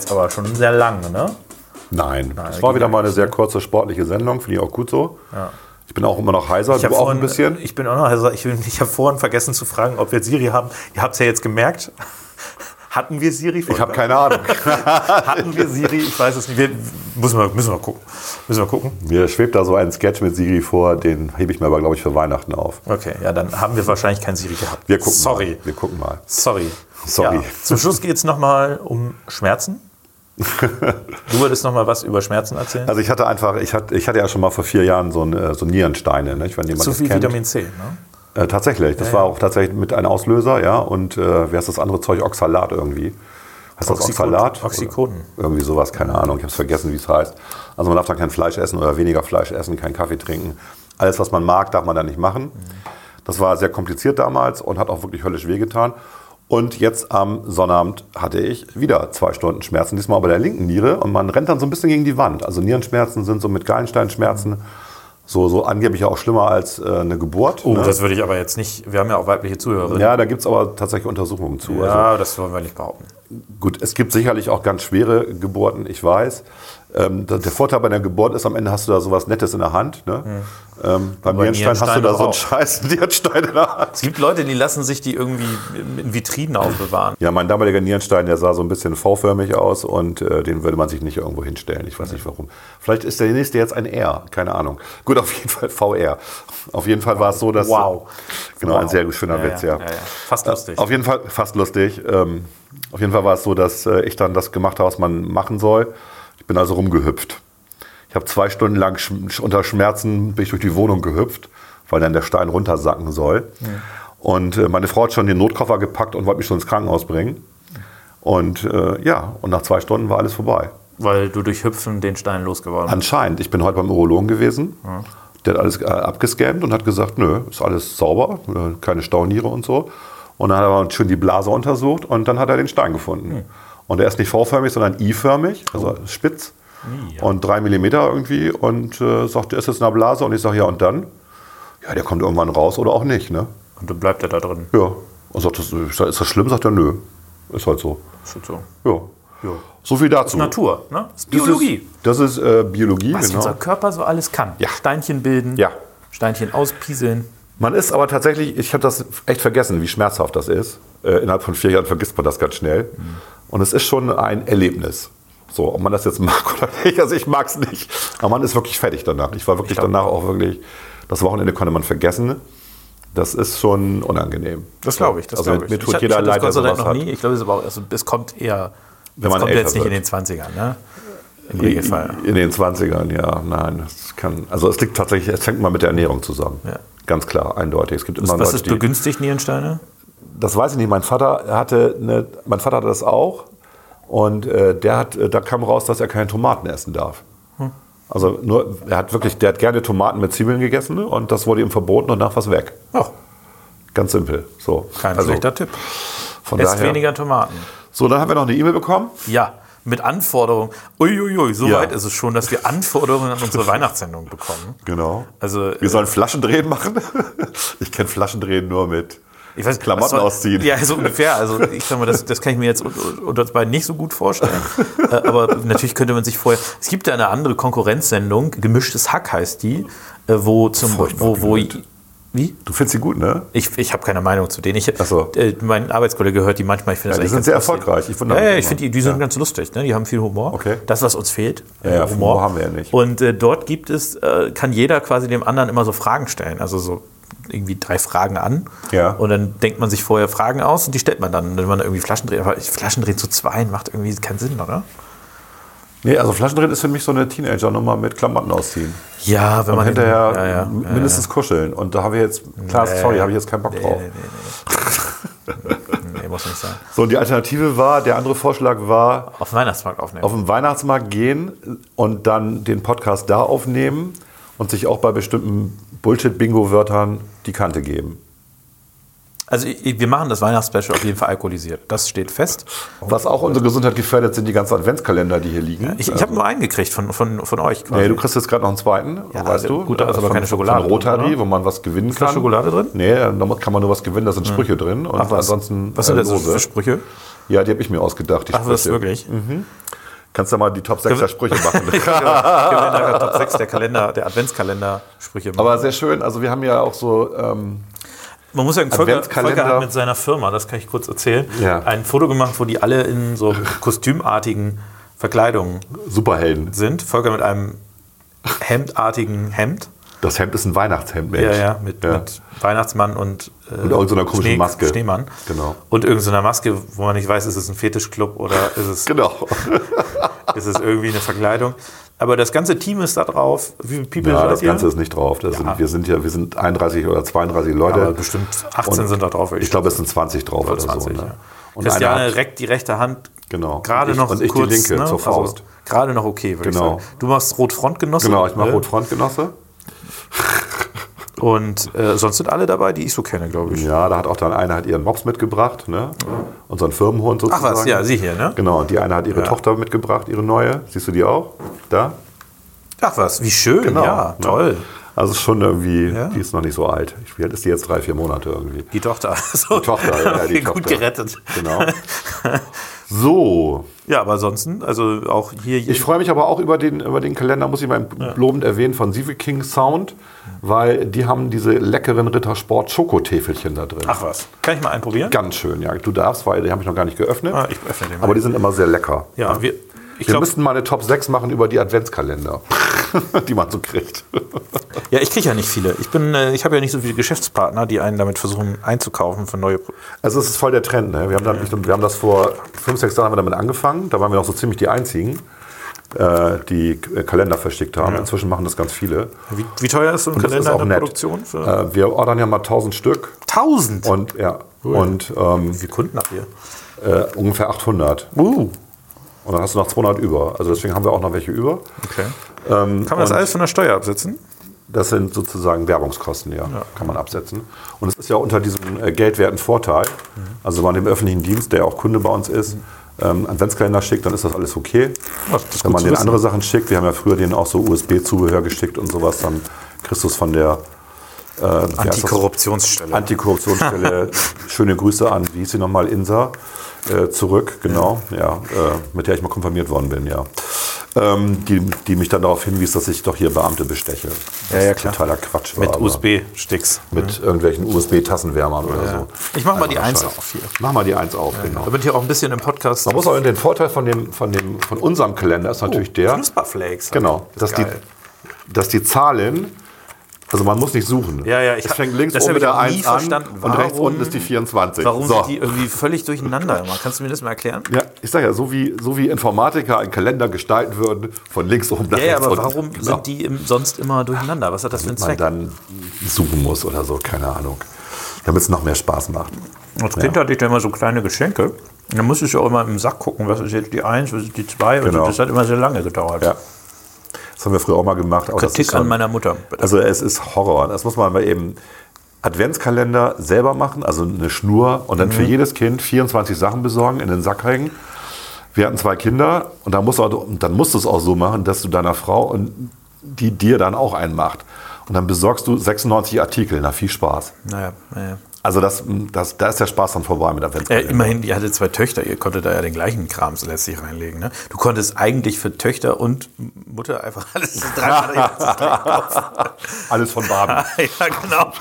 Jetzt aber schon sehr lang, ne? Nein, das war wieder mal eine sehr kurze sportliche Sendung, finde ich auch gut so. Ich bin auch immer noch heiser, Ich du auch vorhin, ein bisschen. Ich bin auch noch, also ich, *laughs* ich habe vorhin vergessen zu fragen, ob wir Siri haben. Ihr habt es ja jetzt gemerkt. *laughs* Hatten wir Siri? Ich habe keine Ahnung. *laughs* Hatten wir Siri? Ich weiß es nicht. Wir, müssen, wir, müssen wir gucken. Müssen wir gucken. Mir schwebt da so ein Sketch mit Siri vor, den hebe ich mir aber, glaube ich, für Weihnachten auf. Okay, ja, dann haben wir wahrscheinlich kein Siri gehabt. Wir gucken Sorry. mal. Wir gucken mal. Sorry. Sorry. Ja. Zum Schluss geht es nochmal um Schmerzen. *laughs* du wolltest nochmal was über Schmerzen erzählen? Also ich hatte einfach, ich hatte, ich hatte ja schon mal vor vier Jahren so, ein, äh, so Nierensteine, nicht? wenn jemand Zu das viel kennt. Vitamin C, ne? Äh, tatsächlich, das war auch tatsächlich mit einem Auslöser, ja. Und äh, wie heißt das andere Zeug? Oxalat irgendwie. Heißt das. Oxalat? Oder Irgendwie sowas, keine Ahnung. Ich habe es vergessen, wie es heißt. Also man darf dann kein Fleisch essen oder weniger Fleisch essen, keinen Kaffee trinken. Alles, was man mag, darf man da nicht machen. Das war sehr kompliziert damals und hat auch wirklich höllisch wehgetan. Und jetzt am Sonnabend hatte ich wieder zwei Stunden Schmerzen, diesmal bei der linken Niere. Und man rennt dann so ein bisschen gegen die Wand. Also Nierenschmerzen sind so mit Gallensteinschmerzen so, so angeblich auch schlimmer als äh, eine Geburt. Oh, ne? das würde ich aber jetzt nicht. Wir haben ja auch weibliche Zuhörerinnen. Ja, da gibt es aber tatsächlich Untersuchungen zu. Also, Ja, das wollen wir nicht behaupten. gut, es gibt sicherlich auch ganz schwere Geburten, ich weiß. Ähm, der Vorteil bei einer Geburt ist, am Ende hast du da sowas Nettes in der Hand. Ne? Ähm, beim Bei Nierenstein hast du Nierenstein da so einen scheiß Nierenstein in der Hand. Es gibt Leute, die lassen sich die irgendwie in Vitrinen aufbewahren. Ja, mein damaliger Nierenstein, der sah so ein bisschen V-förmig aus und äh, den würde man sich nicht irgendwo hinstellen. Ich weiß nicht warum. Vielleicht ist der nächste jetzt ein R, keine Ahnung. Gut, auf jeden Fall VR. Auf jeden Fall war es so, dass. Wow. Genau, ein Wow. sehr schöner Ja, Witz, ja, ja. ja. Fast lustig. Auf jeden Fall fast lustig. Ähm, auf jeden Fall war es so, dass äh, ich dann das gemacht habe, was man machen soll. Ich bin also rumgehüpft. Ich habe zwei Stunden lang sch unter Schmerzen bin ich durch die Wohnung gehüpft, weil dann der Stein runtersacken soll. Und äh, meine Frau hat schon den Notkoffer gepackt und wollte mich schon ins Krankenhaus bringen. Und äh, ja, und nach zwei Stunden war alles vorbei. Weil du durch Hüpfen den Stein losgeworden bist. Anscheinend. Ich bin heute beim Urologen gewesen. Der hat alles äh, abgescannt und hat gesagt, nö, ist alles sauber, äh, keine Stauniere und so. Und dann hat er schön die Blase untersucht und dann hat er den Stein gefunden. Und er ist nicht V-förmig, sondern I-förmig, also spitz. Und drei Millimeter irgendwie. Und äh, sagt, er ist jetzt in der Blase. Und ich sage, ja, und dann? Ja, der kommt irgendwann raus oder auch nicht. Ne? Und dann bleibt er da drin. Ja. Und sagt, das, ist das schlimm? Sagt er, nö. Ist halt so. Ist halt so. Ja. So viel dazu. Natur, ne? Das ist Das Biologie. Ist, das ist äh, Biologie, Was genau. unser Körper so alles kann. Ja. Steinchen bilden, Ja. Steinchen auspieseln. Man ist aber tatsächlich, ich habe das echt vergessen, wie schmerzhaft das ist. Äh, innerhalb von vier Jahren vergisst man das ganz schnell. Und es ist schon ein Erlebnis. So, ob man das jetzt *laughs* mag oder nicht, also ich mag es nicht. Aber man ist wirklich fertig danach. Ich war wirklich glaub- danach auch wirklich, das Wochenende konnte man vergessen. Das ist schon unangenehm. Das glaube ich. Das also glaube mir ich. tut ich jeder ich leid, das Gott noch hat. nie. Ich glaube, es, ist aber auch, also, es kommt eher. Wenn es man kommt jetzt nicht in wird. den 20ern, ne? Im Regelfall. In den 20ern, ja, nein. Das kann, also es liegt tatsächlich, es hängt mal mit der Ernährung zusammen. Ja. Ganz klar, eindeutig. Es gibt immer Was Leute, ist die, begünstigt Nierensteine? Das weiß ich nicht. Mein Vater hatte, eine, mein Vater hatte das auch und äh, der hat, äh, da kam raus, dass er keine Tomaten essen darf. Hm. Also nur, er hat wirklich, der hat gerne Tomaten mit Zwiebeln gegessen und das wurde ihm verboten und nach was weg. Oh, Ganz simpel. So. kein Also, schlechter Tipp. Von Esst daher. weniger Tomaten. So, dann haben wir noch eine E-Mail bekommen. Ja, mit Anforderungen. Uiuiui, so Ja. weit ist es schon, dass wir Anforderungen an unsere Weihnachtssendung bekommen. Genau. Also, Wir sollen Flaschendrehen machen. *laughs* ich kenne Flaschendrehen nur mit Ich weiß, Klamotten soll- ausziehen. Ja, so ungefähr. Also ich sag mal, das, das kann ich mir jetzt un- unter uns beiden nicht so gut vorstellen. *laughs* Äh, Aber natürlich könnte man sich vorher. Es gibt ja eine andere Konkurrenzsendung, gemischtes Hack heißt die, äh, wo zum Furchtbar wo, wo blöd. wie? Du findest sie gut, ne? Ich, ich habe keine Meinung zu denen. Ich, Ach so. äh, mein Arbeitskollege hört die manchmal. Ich finde Ja, das die sind sehr lustig. erfolgreich. Ich ja, ja, ich finde die, die sind Ja. ganz lustig. Ne? Die haben viel Humor. Okay. Das, was uns fehlt. Ja, äh, ja, Humor haben wir ja nicht. Und äh, dort gibt es, äh, kann jeder quasi dem anderen immer so Fragen stellen. Also so irgendwie drei Fragen an. Ja. Und dann denkt man sich vorher Fragen aus und die stellt man dann, wenn man irgendwie Flaschen dreht. Aber Flaschen drehen zu zweien macht irgendwie keinen Sinn, oder? Nee, also Flaschendrehen ist für mich so eine Teenager-Nummer mit Klamotten ausziehen. Ja, wenn Und man hinterher ja, ja, mindestens kuscheln. Und da habe ich jetzt, klar, sorry, habe ich jetzt keinen Bock drauf. Nee, nee, nee. nee, muss nicht sein. So, und die Alternative war, der andere Vorschlag war, Auf den Weihnachtsmarkt aufnehmen. auf den Weihnachtsmarkt gehen und dann den Podcast da aufnehmen und sich auch bei bestimmten Bullshit-Bingo-Wörtern die Kante geben. Also wir machen das Weihnachtsspecial auf jeden Fall alkoholisiert. Das steht fest. Was auch unsere Gesundheit gefährdet, sind die ganzen Adventskalender, die hier liegen. Ich, ich habe nur einen gekriegt von, von, von euch. quasi. Nee, du kriegst jetzt gerade noch einen zweiten, Ja, weißt du? gut, da ist aber Von- keine Schokolade Von Rotary, drin, oder? wo man was gewinnen da kann. Schokolade drin? Nee, da kann man nur was gewinnen, da sind Sprüche drin. Und Ach was. ansonsten was sind äh, das für Sprüche? Ja, die habe ich mir ausgedacht. Ach, Sprüche. wirklich? Kannst du mal die Top 6 der Sprüche *laughs* machen. Ich will nachher Top 6 der Kalender, der Adventskalender-Sprüche machen. Aber sehr schön. Also wir haben ja auch so, ähm, Man muss sagen, Volker, Adventskalender. Volker hat mit seiner Firma, das kann ich kurz erzählen, Ja. ein Foto gemacht, wo die alle in so *laughs* kostümartigen Verkleidungen Superhelden. sind. Volker mit einem hemdartigen Hemd. Das Hemd ist ein Weihnachtshemd, Mensch. Ja, ja, mit, Ja. mit Weihnachtsmann und, äh, Und irgendeiner komischen Maske. Schneemann. Genau. Und irgendeiner Maske, wo man nicht weiß, ist es ein Fetischclub oder *laughs* ist es, Genau. *laughs* ist es irgendwie eine Verkleidung. Aber das ganze Team ist da drauf. Wie viele People Ja, das? Ganze ist nicht drauf. Das sind, wir sind ja, wir sind 31 oder 32 Leute. Aber bestimmt 18 Und sind da drauf. würde Ich glaube, es sind 20 drauf oder, 20, so. ja. Ne? Und Christiane reckt die rechte Hand Genau. gerade ich- noch und ich die kurz, linke ne? zur Faust. Also, gerade noch okay, würde Genau. ich sagen. Du machst Rotfrontgenosse. Genau, ich mache ne? Rotfrontgenosse. Und äh, sonst sind alle dabei, die ich so kenne, glaube ich. Ja, da hat auch dann einer hat ihren Mops mitgebracht, ne? Unseren Firmenhund Ach sozusagen. was, ja, sie hier, ne? Genau, und die eine hat ihre Ja. Tochter mitgebracht, ihre neue. Siehst du die auch? Da? Ach was, wie schön, Genau. ja, ne? toll. Also schon irgendwie, Ja. die ist noch nicht so alt. Ich- Wie alt ist die jetzt? Drei, vier Monate irgendwie. Die Tochter. *laughs* So. Die Tochter, ja, die *laughs* Gut Tochter. gerettet. Genau. *laughs* So, Ja, aber ansonsten, also auch hier. Ich freue mich aber auch über den, über den Kalender, muss ich mal lobend erwähnen, von Sieve King Sound, weil die haben diese leckeren Rittersport Schokotäfelchen da drin. Ach was, kann ich mal einen probieren? Ganz schön, ja. Du darfst, weil die habe ich noch gar nicht geöffnet. Ah, ich öffne den mal. aber die sind immer sehr lecker. Ja, wir, ich Wir glaube, müssten mal eine Top 6 machen über die Adventskalender, *laughs* die man so kriegt. ja, ich kriege ja nicht viele. Ich bin, äh, ich habe ja nicht so viele Geschäftspartner, die einen damit versuchen einzukaufen für neue. Pro Also es ist voll der Trend. Ne? Wir, haben dann, wir haben das vor fünf, sechs Jahren haben wir damit angefangen. Da waren wir noch so ziemlich die Einzigen, äh, die K- Kalender verschickt haben. Inzwischen machen das ganz viele. Wie, wie teuer ist so ein Und Kalender in der nett. Produktion? Äh, wir ordern ja mal 1000 Stück. 1000? Und, ja, und ähm, Wie viele Kunden habt ihr? äh, ungefähr 800. Uh, Und dann hast du noch 200 über. Also deswegen haben wir auch noch welche über. okay. Ähm, Kann man das alles von der Steuer absetzen? Das sind sozusagen Werbungskosten, ja, kann man absetzen. Und es ist ja unter diesem äh, geldwerten Vorteil. Also wenn man dem öffentlichen Dienst, der auch Kunde bei uns ist, ähm, Adventskalender schickt, dann ist das alles okay. das ist wenn man den andere Sachen schickt, wir haben ja früher denen auch so USB-Zubehör geschickt und sowas, dann es von der äh, das? Antikorruptionsstelle. Antikorruptionsstelle. *laughs* Schöne Grüße an, wie hieß sie nochmal, Insa, äh, zurück, genau, ja, äh, mit der ich mal konfirmiert worden bin, ja. Ähm, die, die mich dann darauf hinwies, dass ich doch hier Beamte besteche. Ja, ja, klar. Totaler Quatsch war. Mit USB-Sticks. Mit irgendwelchen USB-Tassenwärmern oder so. Ich mach mal die Einfach Eins Scheiß. auf hier. Mach mal die Eins auf, genau. Damit hier auch ein bisschen im Podcast. Man muss auch den Vorteil von, dem, von, dem, von unserem Kalender ist natürlich der, Knusperflakes. genau, dass die, dass die Zahlen, also man muss nicht suchen. Ja, ja, ich es fängt links das oben mit der auch nie 1 an verstanden. und rechts Warum- unten ist die 24. Warum so. sind die irgendwie völlig durcheinander immer? Kannst du mir das mal erklären? Ja, ich sage ja, so wie, so wie Informatiker einen Kalender gestalten würden, von links oben nach Ja, ja, rechts aber unten. warum Genau. sind die im, sonst immer durcheinander? Was hat das für einen man Zweck? dann suchen muss oder so, keine Ahnung. Damit es noch mehr Spaß macht. Als Kind hatte ich da immer so kleine Geschenke. Und dann musste ich auch immer im Sack gucken, was ist jetzt die Eins, was ist die Zwei. Genau. Und das hat immer sehr lange gedauert. Ja. Das haben wir früher auch mal gemacht. Das Kritik ist an schon- meiner Mutter. Also es ist Horror. Das muss man mal eben Adventskalender selber machen, also eine Schnur und dann für Mhm. jedes Kind 24 Sachen besorgen, in den Sack hängen. Wir hatten zwei Kinder und dann musst, du, auch- dann musst du es auch so machen, dass du deiner Frau und die dir dann auch einen macht. Und dann besorgst du 96 Artikel. Na, viel Spaß. Naja, naja. Also das, das, da ist der Spaß dann vorbei mit Äh, Adventskalender. immerhin, ihr hattet zwei Töchter, ihr konntet da ja den gleichen Kram so letztlich reinlegen. Ne? Du konntest eigentlich für Töchter und Mutter einfach *laughs* alles kaufen. *laughs* Alles von Baden. *laughs* ja, genau.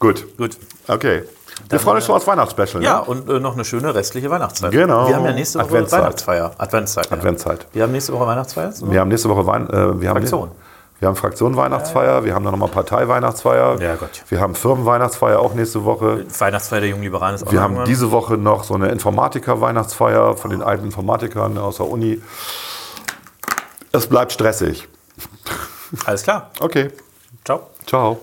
Gut. Gut. Okay. Wir freuen uns schon aufs Weihnachtsspecial. Ja, Ne? und äh, noch eine schöne restliche Weihnachtszeit. Genau. Wir haben ja nächste Woche Adventszeit. Weihnachtsfeier. Adventszeit. Ja. Adventszeit. Wir haben nächste Woche Weihnachtsfeier. Wir haben nächste Woche Wein, äh, wir haben Fraktion. Wir haben Fraktion Weihnachtsfeier, wir haben dann nochmal Partei Weihnachtsfeier. Ja, Gott. Wir haben Firmen Weihnachtsfeier auch nächste Woche. Weihnachtsfeier der jungen Liberalen ist auch Wir haben irgendwann. diese Woche noch so eine Informatiker Weihnachtsfeier von den alten Informatikern aus der Uni. Es bleibt stressig. Alles klar. Okay. Ciao. Ciao.